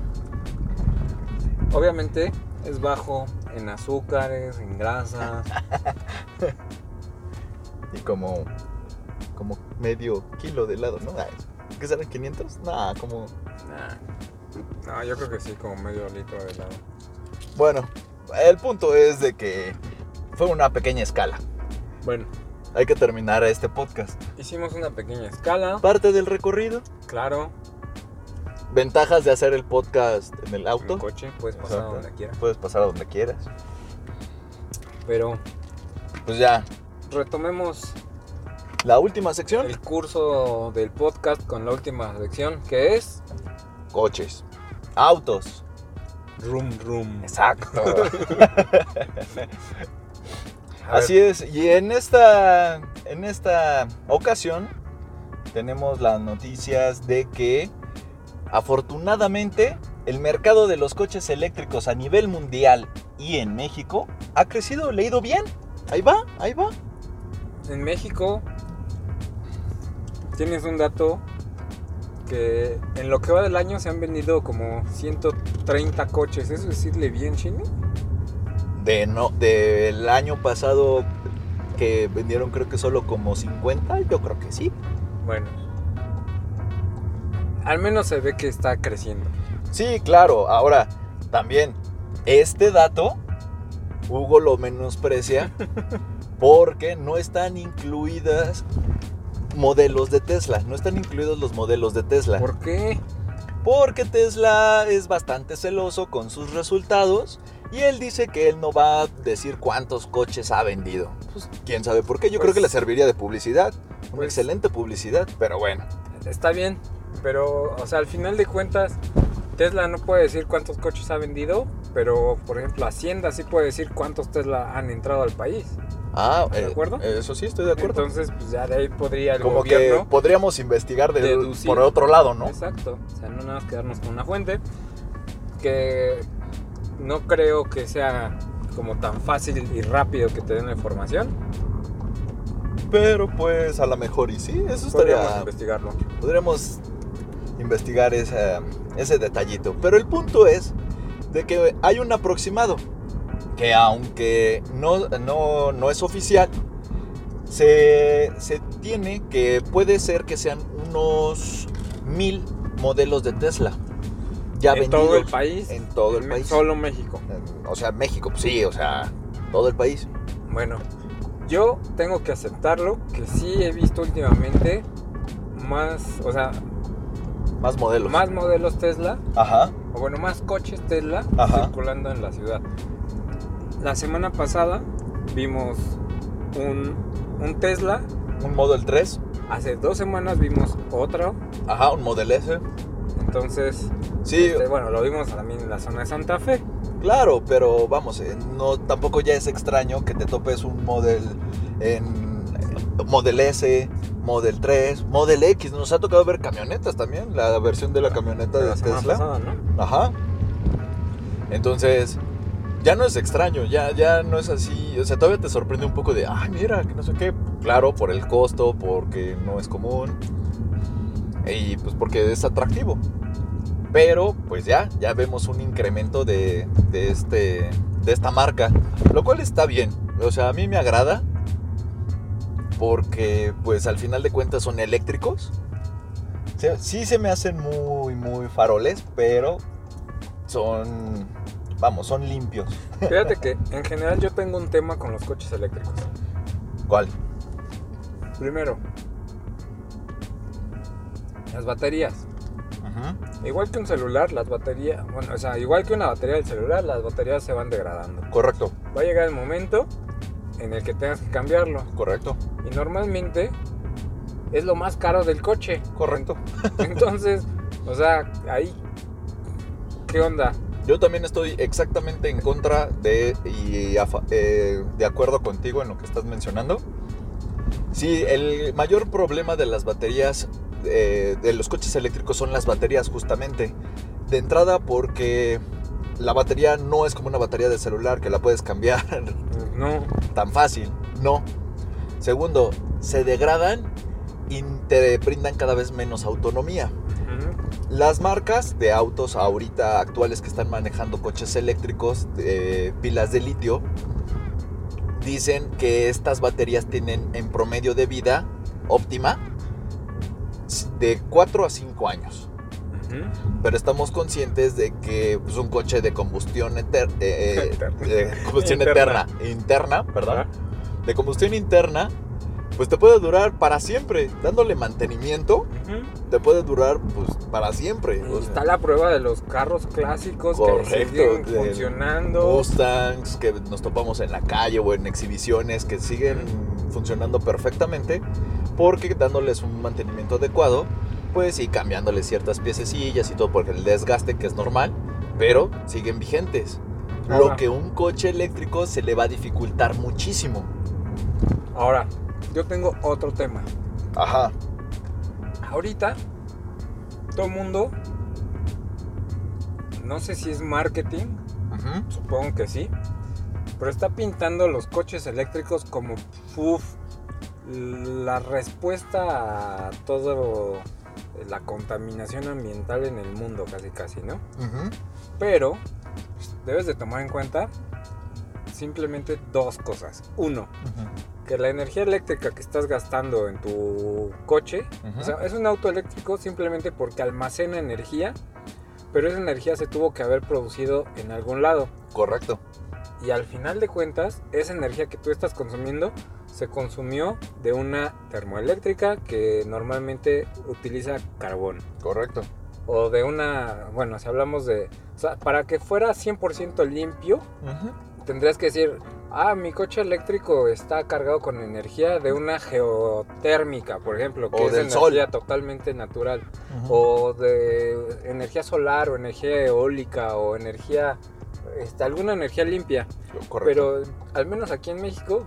Speaker 3: Obviamente es bajo en azúcares, en grasas.
Speaker 2: Y como, como medio kilo de helado, ¿no? Ay, ¿Qué serán 500? Nah, como...
Speaker 3: Nah. No, yo creo que sí, como medio litro de helado.
Speaker 2: Bueno, el punto es de que fue una pequeña escala.
Speaker 3: Bueno,
Speaker 2: Hay que terminar este podcast.
Speaker 3: hicimos una pequeña escala,
Speaker 2: Parte del recorrido.
Speaker 3: claro,
Speaker 2: Ventajas de hacer el podcast en el auto.
Speaker 3: en coche, puedes pasar a donde quieras.
Speaker 2: Puedes pasar a donde quieras.
Speaker 3: Pero
Speaker 2: Pues ya,
Speaker 3: retomemos
Speaker 2: la última sección.
Speaker 3: el curso del podcast con la última sección, que es
Speaker 2: Coches. Autos.
Speaker 3: Room Room.
Speaker 2: Exacto. Así es. Y en esta, en esta ocasión tenemos las noticias de que afortunadamente el mercado de los coches eléctricos a nivel mundial y en México ha crecido, le ha ido bien. Ahí va, ahí va.
Speaker 3: En México tienes un dato que en lo que va del año se han vendido como 130 coches. ¿Eso es decirle bien, Chini?
Speaker 2: De no, del año pasado que vendieron creo que solo como 50, yo creo que sí.
Speaker 3: Bueno. Al menos se ve que está creciendo.
Speaker 2: Sí, claro. Ahora, también, este dato, Hugo lo menosprecia porque no están incluidas modelos de Tesla. No están incluidos los modelos de Tesla.
Speaker 3: ¿Por qué?
Speaker 2: Porque Tesla es bastante celoso con sus resultados y él dice que él no va a decir cuántos coches ha vendido. Pues quién sabe por qué. Yo
Speaker 3: Pues-
Speaker 2: creo que le serviría de publicidad. Una
Speaker 3: pues-
Speaker 2: excelente publicidad, pero bueno.
Speaker 3: Está bien, pero, o sea, al final de cuentas, Tesla no puede decir cuántos coches ha vendido, pero, por ejemplo, Hacienda sí puede decir cuántos Tesla han entrado al país.
Speaker 2: Ah,
Speaker 3: ¿De
Speaker 2: eh,
Speaker 3: acuerdo?
Speaker 2: Eso sí, estoy de acuerdo.
Speaker 3: Entonces, pues ya de ahí podría el
Speaker 2: Como
Speaker 3: gobierno...
Speaker 2: que podríamos investigar de- por otro lado, ¿no?
Speaker 3: Exacto, o sea, no nada más quedarnos con una fuente, que no creo que sea como tan fácil y rápido que te den la información.
Speaker 2: Pero pues a lo mejor y sí, eso
Speaker 3: Podríamos
Speaker 2: estaría...
Speaker 3: investigarlo.
Speaker 2: Podríamos investigar esa- ese detallito. Pero el punto es de que hay un aproximado que aunque no, no, no es oficial, se, se tiene que puede ser que sean unos mil modelos de Tesla. Ya
Speaker 3: en
Speaker 2: vendidos
Speaker 3: todo el país.
Speaker 2: En todo el país.
Speaker 3: Solo México.
Speaker 2: O sea, México, pues sí, o sea, todo el país.
Speaker 3: Bueno, yo tengo que aceptarlo que sí he visto últimamente más, o sea,
Speaker 2: Más modelos.
Speaker 3: más modelos Tesla,
Speaker 2: Ajá.
Speaker 3: o bueno, más coches Tesla
Speaker 2: Ajá.
Speaker 3: circulando en la ciudad. La semana pasada vimos un, un Tesla,
Speaker 2: Un Model 3.
Speaker 3: hace dos semanas vimos otro,
Speaker 2: Ajá, un Model S.
Speaker 3: entonces,
Speaker 2: Sí,
Speaker 3: este, bueno, lo vimos también en la zona de Santa Fe.
Speaker 2: Claro, pero vamos, eh, no tampoco ya es extraño que te topes un Model en eh, Model S, Model 3, Model X. Nos ha tocado ver camionetas también, la versión de la camioneta
Speaker 3: de
Speaker 2: de Tesla.
Speaker 3: pasada, ¿no?
Speaker 2: Ajá. Entonces, ya no es extraño, ya, ya no es así. O sea, todavía te sorprende un poco de, ay, mira, que no sé qué. Claro, por el costo, porque no es común. Y pues porque es atractivo. Pero, pues ya, ya vemos un incremento de, de, este, de esta marca. Lo cual está bien. O sea, a mí me agrada. Porque, pues al final de cuentas son eléctricos. Sí se me hacen muy, muy faroles, pero son, vamos, son limpios.
Speaker 3: Fíjate que en general yo tengo un tema con los coches eléctricos.
Speaker 2: ¿Cuál?
Speaker 3: Primero, las baterías. Igual que un celular, las baterías, bueno, o sea, igual que una batería del celular, las baterías se van degradando.
Speaker 2: Correcto,
Speaker 3: Va a llegar el momento en el que tengas que cambiarlo.
Speaker 2: correcto,
Speaker 3: Y normalmente es lo más caro del coche.
Speaker 2: correcto.
Speaker 3: Entonces, o sea, ahí, ¿qué onda?
Speaker 2: Yo también estoy exactamente en contra de y a eh, de acuerdo contigo en lo que estás mencionando. Sí, el mayor problema de las baterías eh, de los coches eléctricos son las baterías justamente. De entrada porque la batería no es como una batería de celular que la puedes cambiar
Speaker 3: No,
Speaker 2: tan fácil, no. Segundo, se degradan y te brindan cada vez menos autonomía. Las marcas de autos ahorita actuales que están manejando coches eléctricos de pilas de litio dicen que estas baterías tienen en promedio de vida óptima de 4 a 5 años. Pero estamos conscientes de que pues, un coche de combustión eter- eh, eh, de combustión
Speaker 3: Interna.
Speaker 2: eterna, interna,
Speaker 3: Ajá.
Speaker 2: de combustión interna, pues te puede durar para siempre, dándole mantenimiento,
Speaker 3: Ujú.
Speaker 2: te puede durar pues para siempre. O sea,
Speaker 3: Está la prueba de los carros clásicos
Speaker 2: Correcto,
Speaker 3: que siguen funcionando.
Speaker 2: Mustangs que nos topamos en la calle o en exhibiciones que siguen funcionando perfectamente porque dándoles un mantenimiento adecuado, pues y cambiándoles ciertas piececillas y todo porque el desgaste que es normal, pero siguen vigentes. Lo
Speaker 3: Ahora.
Speaker 2: que un coche eléctrico se le va a dificultar muchísimo.
Speaker 3: Ahora, yo tengo otro tema.
Speaker 2: Ajá.
Speaker 3: Ahorita, todo el mundo, no sé si es marketing, supongo que sí, pero está pintando los coches eléctricos como uf, la respuesta a todo la contaminación ambiental en el mundo, casi casi, ¿no?
Speaker 2: Ujú.
Speaker 3: Pero pues, debes de tomar en cuenta simplemente dos cosas. Uno. Que la energía eléctrica que estás gastando en tu coche, o sea, es un auto eléctrico simplemente porque almacena energía, pero esa energía se tuvo que haber producido en algún lado.
Speaker 2: Correcto.
Speaker 3: Y al final de cuentas, esa energía que tú estás consumiendo se consumió de una termoeléctrica que normalmente utiliza carbón.
Speaker 2: Correcto.
Speaker 3: O de una, bueno, si hablamos de, o sea, para que fuera 100% limpio, tendrías que decir, ah, mi coche eléctrico está cargado con energía de una geotérmica, por ejemplo, que
Speaker 2: O
Speaker 3: es
Speaker 2: del
Speaker 3: energía
Speaker 2: sol.
Speaker 3: totalmente natural. O de energía solar, o energía eólica, o energía, este, alguna energía limpia.
Speaker 2: Correcto.
Speaker 3: Pero al menos aquí en México,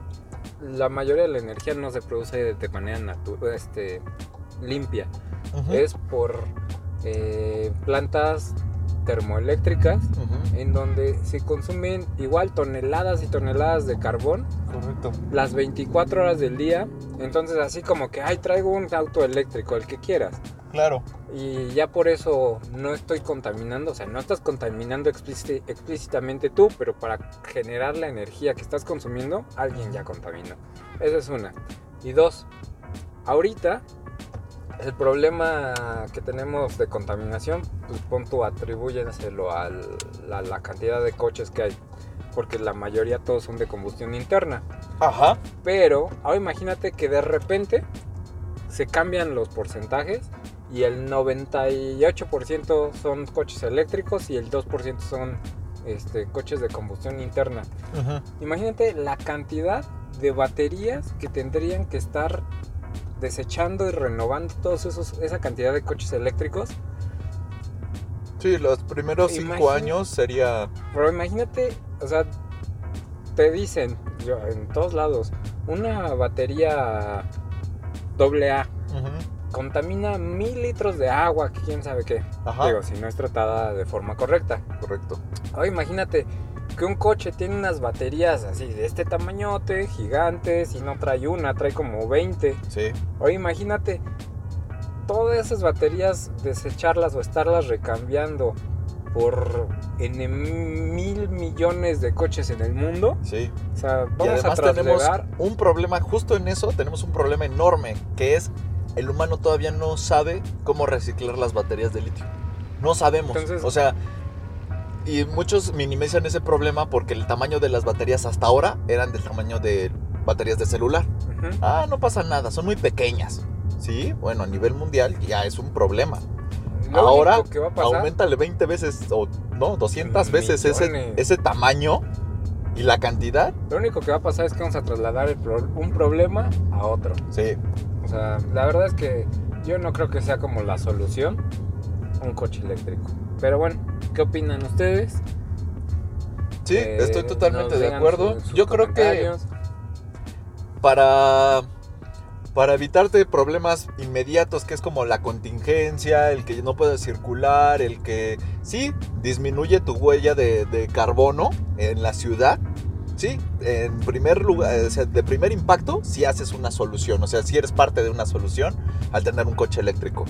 Speaker 3: la mayoría de la energía no se produce de manera natu- este, limpia. Es por eh, plantas termoeléctricas
Speaker 2: Ujú.
Speaker 3: en donde se consumen igual toneladas y toneladas de carbón
Speaker 2: Correcto.
Speaker 3: las 24 horas del día. Entonces así como que, ay, traigo un auto eléctrico, el que quieras.
Speaker 2: Claro.
Speaker 3: Y ya por eso no estoy contaminando, o sea, no estás contaminando explíci- explícitamente tú, pero para generar la energía que estás consumiendo, alguien ya contaminó. Esa es una. Y dos, ahorita el problema que tenemos de contaminación, pues pon tú, atribúyenselo a la cantidad de coches que hay, porque la mayoría todos son de combustión interna.
Speaker 2: Ajá.
Speaker 3: Pero ahora imagínate que de repente se cambian los porcentajes y el 98% son coches eléctricos y el 2% son este, coches de combustión interna.
Speaker 2: Ujú.
Speaker 3: Imagínate la cantidad de baterías que tendrían que estar desechando y renovando todos esos esa cantidad de coches eléctricos.
Speaker 2: Sí, los primeros cinco años sería.
Speaker 3: Pero imagínate, o sea, te dicen yo, en todos lados, una batería AA
Speaker 2: Ujú.
Speaker 3: contamina mil litros de agua, que quién sabe qué.
Speaker 2: Ajá.
Speaker 3: Digo, si no es tratada de forma correcta.
Speaker 2: Correcto.
Speaker 3: Ahora imagínate que un coche tiene unas baterías así de este tamañote, gigantes, y no trae una, trae como 20.
Speaker 2: Sí.
Speaker 3: Ahora imagínate todas esas baterías desecharlas o estarlas recambiando por n mil millones de coches en el mundo.
Speaker 2: Sí.
Speaker 3: O sea,
Speaker 2: Y
Speaker 3: vamos a
Speaker 2: además tenemos
Speaker 3: trasladar
Speaker 2: un problema, justo en eso tenemos un problema enorme, que es el humano todavía no sabe cómo reciclar las baterías de litio. No sabemos.
Speaker 3: Entonces-
Speaker 2: o sea, y muchos minimizan ese problema porque el tamaño de las baterías hasta ahora eran del tamaño de baterías de celular. Ah, no pasa nada, son muy pequeñas. Sí, bueno, a nivel mundial ya es un problema.
Speaker 3: Lo
Speaker 2: Ahora
Speaker 3: que va a pasar
Speaker 2: aumentale 20 veces o no, 200 veces ese, ese tamaño y la cantidad.
Speaker 3: Lo único que va a pasar es que vamos a trasladar el pro- un problema a otro.
Speaker 2: Sí,
Speaker 3: O sea, la verdad es que yo no creo que sea como la solución un coche eléctrico. Pero bueno, ¿qué opinan ustedes?
Speaker 2: sí,
Speaker 3: Eh,
Speaker 2: estoy totalmente de acuerdo.
Speaker 3: sus- sus
Speaker 2: Yo creo que para para evitarte problemas inmediatos, que es como la contingencia, el que no puedes circular, el que sí disminuye tu huella de, de carbono en la ciudad. Sí, en primer lugar, o sea, de primer impacto, si haces una solución, o sea, si eres parte de una solución al tener un coche eléctrico.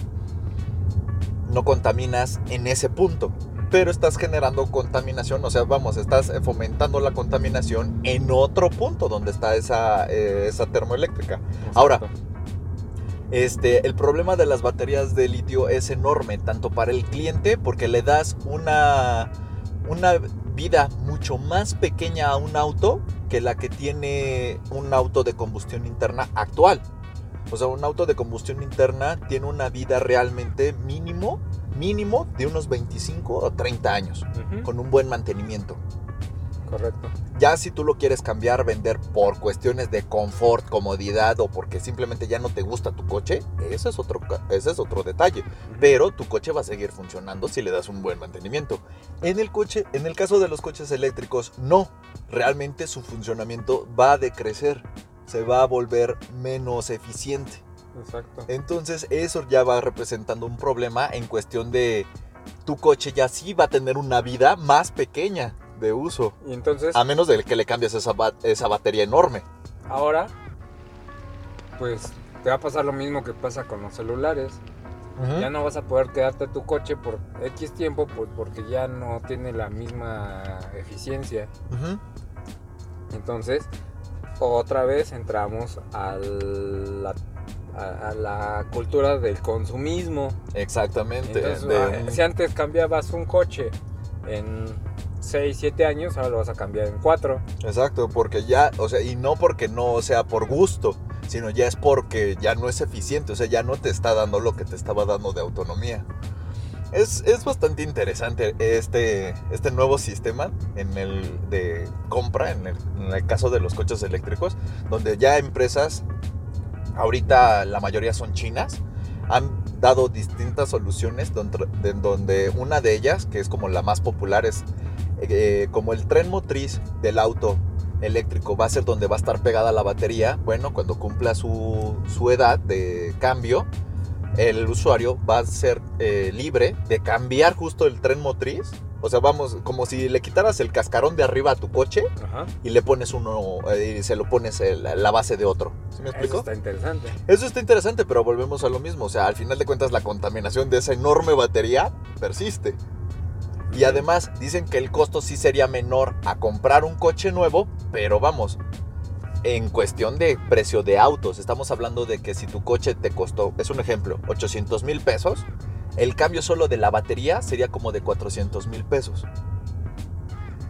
Speaker 2: No contaminas en ese punto, pero estás generando contaminación, o sea, vamos, estás eh, fomentando la contaminación en otro punto donde está esa, eh, esa termoeléctrica. Ahora. Este, el problema de las baterías de litio es enorme, tanto para el cliente, porque le das una, una vida mucho más pequeña a un auto que la que tiene un auto de combustión interna actual. O sea, un auto de combustión interna tiene una vida realmente mínimo, mínimo de unos 25 o 30 años, con un buen mantenimiento.
Speaker 3: Correcto.
Speaker 2: Ya si tú lo quieres cambiar, vender por cuestiones de confort, comodidad o porque simplemente ya no te gusta tu coche, ese es otro, ese es otro detalle. Pero tu coche va a seguir funcionando si le das un buen mantenimiento. En el coche, en el caso de los coches eléctricos, no. Realmente su funcionamiento va a decrecer, se va a volver menos eficiente.
Speaker 3: Exacto.
Speaker 2: Entonces eso ya va representando un problema en cuestión de tu coche ya sí va a tener una vida más pequeña de uso.
Speaker 3: Y entonces,
Speaker 2: A menos de que le cambies esa, ba- esa batería enorme.
Speaker 3: ahora, pues te va a pasar lo mismo que pasa con los celulares. Ya no vas a poder quedarte tu coche por X tiempo pues porque ya no tiene la misma eficiencia. Entonces, otra vez entramos a la, a- a la cultura del consumismo.
Speaker 2: Exactamente.
Speaker 3: Entonces,
Speaker 2: de-
Speaker 3: ah, si antes cambiabas un coche en 6, 7 años, ahora lo vas a cambiar en 4.
Speaker 2: Exacto, porque ya, o sea, y no porque no sea por gusto, sino ya es porque ya no es eficiente, o sea, ya no te está dando lo que te estaba dando de autonomía. Es, es bastante interesante este, este nuevo sistema en el de compra, en el, en el caso de los coches eléctricos, donde ya empresas, ahorita la mayoría son chinas, han dado distintas soluciones donde, de- donde una de ellas, que es como la más popular, es eh, como el tren motriz del auto eléctrico va a ser donde va a estar pegada la batería, bueno, cuando cumpla su, su edad de cambio, el usuario va a ser eh, libre de cambiar justo el tren motriz. O sea, vamos, como si le quitaras el cascarón de arriba a tu coche
Speaker 3: Ajá.
Speaker 2: y le pones uno, eh, y se lo pones el- la base de otro. ¿Sí me
Speaker 3: Eso
Speaker 2: explico?
Speaker 3: está interesante.
Speaker 2: Eso está interesante, pero volvemos a lo mismo. O sea, al final de cuentas la contaminación de esa enorme batería persiste. Y además dicen que el costo sí sería menor a comprar un coche nuevo, pero vamos, en cuestión de precio de autos, estamos hablando de que si tu coche te costó, es un ejemplo, 800 mil pesos, el cambio solo de la batería sería como de 400 mil pesos.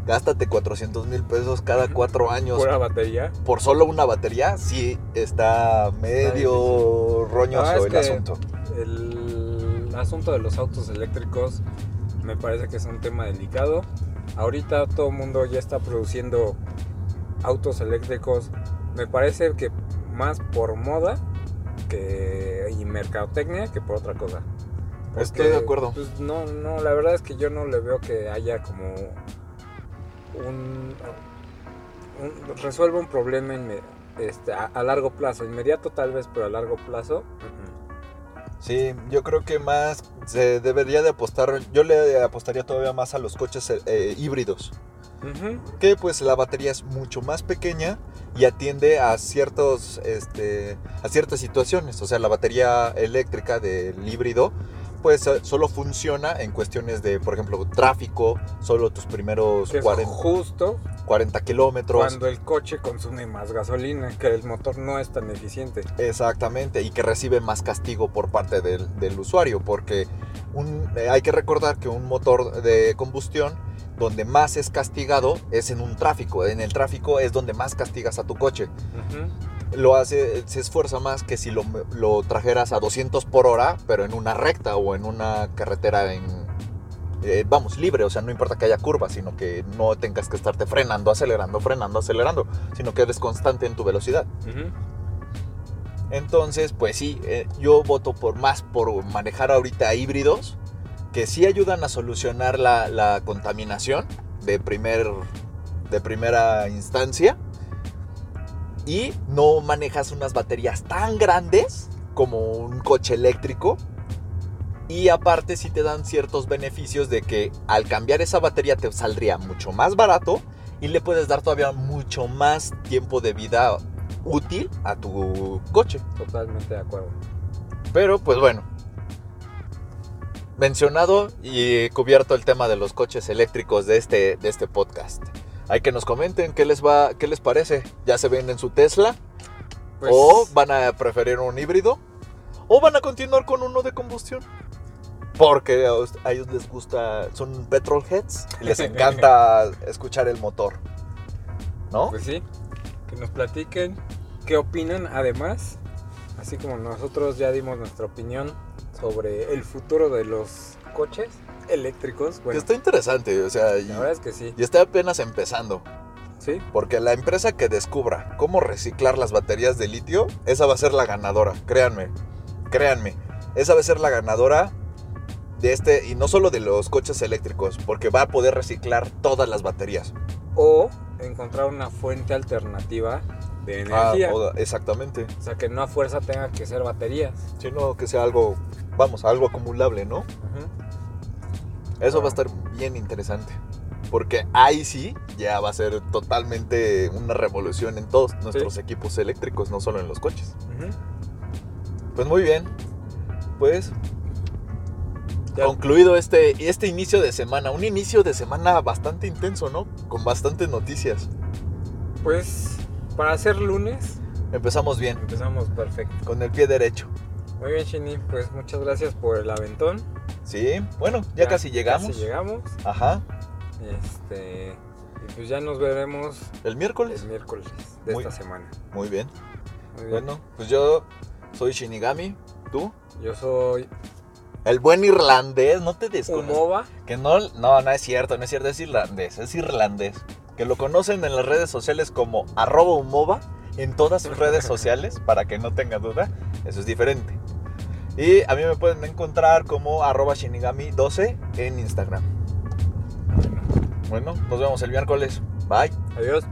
Speaker 2: Gástate 400 mil pesos cada cuatro años
Speaker 3: Pura batería.
Speaker 2: por solo una batería, sí está medio roñoso
Speaker 3: Ah,
Speaker 2: el asunto.
Speaker 3: El asunto de los autos eléctricos me parece que es un tema delicado. Ahorita todo el mundo ya está produciendo autos eléctricos. Me parece que más por moda que y mercadotecnia que por otra cosa.
Speaker 2: Estoy de acuerdo.
Speaker 3: pues, no, no, la verdad es que yo no le veo que haya como un, un- resuelva un problema inme- este, a, a largo plazo, inmediato tal vez, pero a largo plazo.
Speaker 2: Sí, yo creo que más se debería de apostar, yo le apostaría todavía más a los coches eh, híbridos,
Speaker 3: mm, ujú.
Speaker 2: que pues la batería es mucho más pequeña y atiende a ciertos este a ciertas situaciones, o sea, la batería eléctrica del híbrido pues solo funciona en cuestiones de, por ejemplo, tráfico, solo tus primeros
Speaker 3: Que es
Speaker 2: 40,
Speaker 3: justo
Speaker 2: 40 kilómetros.
Speaker 3: cuando el coche consume más gasolina, que el motor no es tan eficiente.
Speaker 2: Exactamente, y que recibe más castigo por parte del, del usuario, porque un- eh, hay que recordar que un motor de combustión, donde más es castigado es en un tráfico. En el tráfico es donde más castigas a tu coche.
Speaker 3: Ujú.
Speaker 2: Lo hace, se esfuerza más que si lo, lo trajeras a 200 por hora, pero en una recta o en una carretera en, eh, vamos, libre, o sea, no importa que haya curvas, sino que no tengas que estarte frenando, acelerando, frenando, acelerando, sino que eres constante en tu velocidad. Entonces, pues sí, eh, yo voto por más por manejar ahorita híbridos que sí ayudan a solucionar la, la contaminación de, primer, de primera instancia y no manejas unas baterías tan grandes como un coche eléctrico y aparte sí te dan ciertos beneficios de que al cambiar esa batería te saldría mucho más barato y le puedes dar todavía mucho más tiempo de vida útil a tu coche.
Speaker 3: Totalmente de acuerdo.
Speaker 2: Pero pues bueno, mencionado y cubierto el tema de los coches eléctricos de este, de este podcast. Hay que nos comenten qué les va, qué les parece. ¿Ya se ven en su Tesla?
Speaker 3: Pues,
Speaker 2: ¿O van a preferir un híbrido? o van a continuar con uno de combustión. Porque a ellos les gusta, son petrolheads, y les encanta escuchar el motor. ¿No?
Speaker 3: Pues sí, que nos platiquen qué opinan además, así como nosotros ya dimos nuestra opinión sobre el futuro de los coches eléctricos. Bueno,
Speaker 2: está interesante, o sea, y,
Speaker 3: la verdad es que sí,
Speaker 2: y está apenas empezando.
Speaker 3: sí,
Speaker 2: Porque la empresa que descubra cómo reciclar las baterías de litio, esa va a ser la ganadora, créanme, créanme. Esa va a ser la ganadora de este, y no solo de los coches eléctricos, porque va a poder reciclar todas las baterías.
Speaker 3: o encontrar una fuente alternativa de energía,
Speaker 2: Ah, o- exactamente.
Speaker 3: o sea que no a fuerza tenga que ser baterías.
Speaker 2: Sino que sea algo, vamos, algo acumulable, ¿no? Eso va a estar bien interesante. Porque ahí sí ya va a ser totalmente una revolución en todos nuestros equipos eléctricos, no solo en los coches. Pues muy bien. Pues
Speaker 3: Ya-
Speaker 2: concluido este, este inicio de semana. Un inicio de semana bastante intenso, ¿no? Con bastantes noticias.
Speaker 3: Pues para hacer lunes
Speaker 2: Empezamos bien,
Speaker 3: empezamos perfecto.
Speaker 2: con el pie derecho.
Speaker 3: Muy bien, Shini, pues muchas gracias por el aventón.
Speaker 2: Sí, bueno, ya, casi llegamos.
Speaker 3: Casi llegamos.
Speaker 2: Ajá,
Speaker 3: Este, y pues ya nos veremos
Speaker 2: el miércoles.
Speaker 3: el miércoles de
Speaker 2: Muy-
Speaker 3: esta semana.
Speaker 2: Muy bien.
Speaker 3: Muy bien.
Speaker 2: Bueno, pues yo soy Shinigami. ¿Tú?
Speaker 3: Yo soy
Speaker 2: El buen irlandés, no te desconozco.
Speaker 3: Umova.
Speaker 2: Que no, no, no es cierto, no es cierto, es irlandés, es irlandés. Que lo conocen en las redes sociales como arroba humova, en todas sus redes sociales, para que no tenga duda, eso es diferente. Y a mí me pueden encontrar como arroba shinigami12 en Instagram. Bueno, nos vemos el miércoles. Bye.
Speaker 3: Adiós.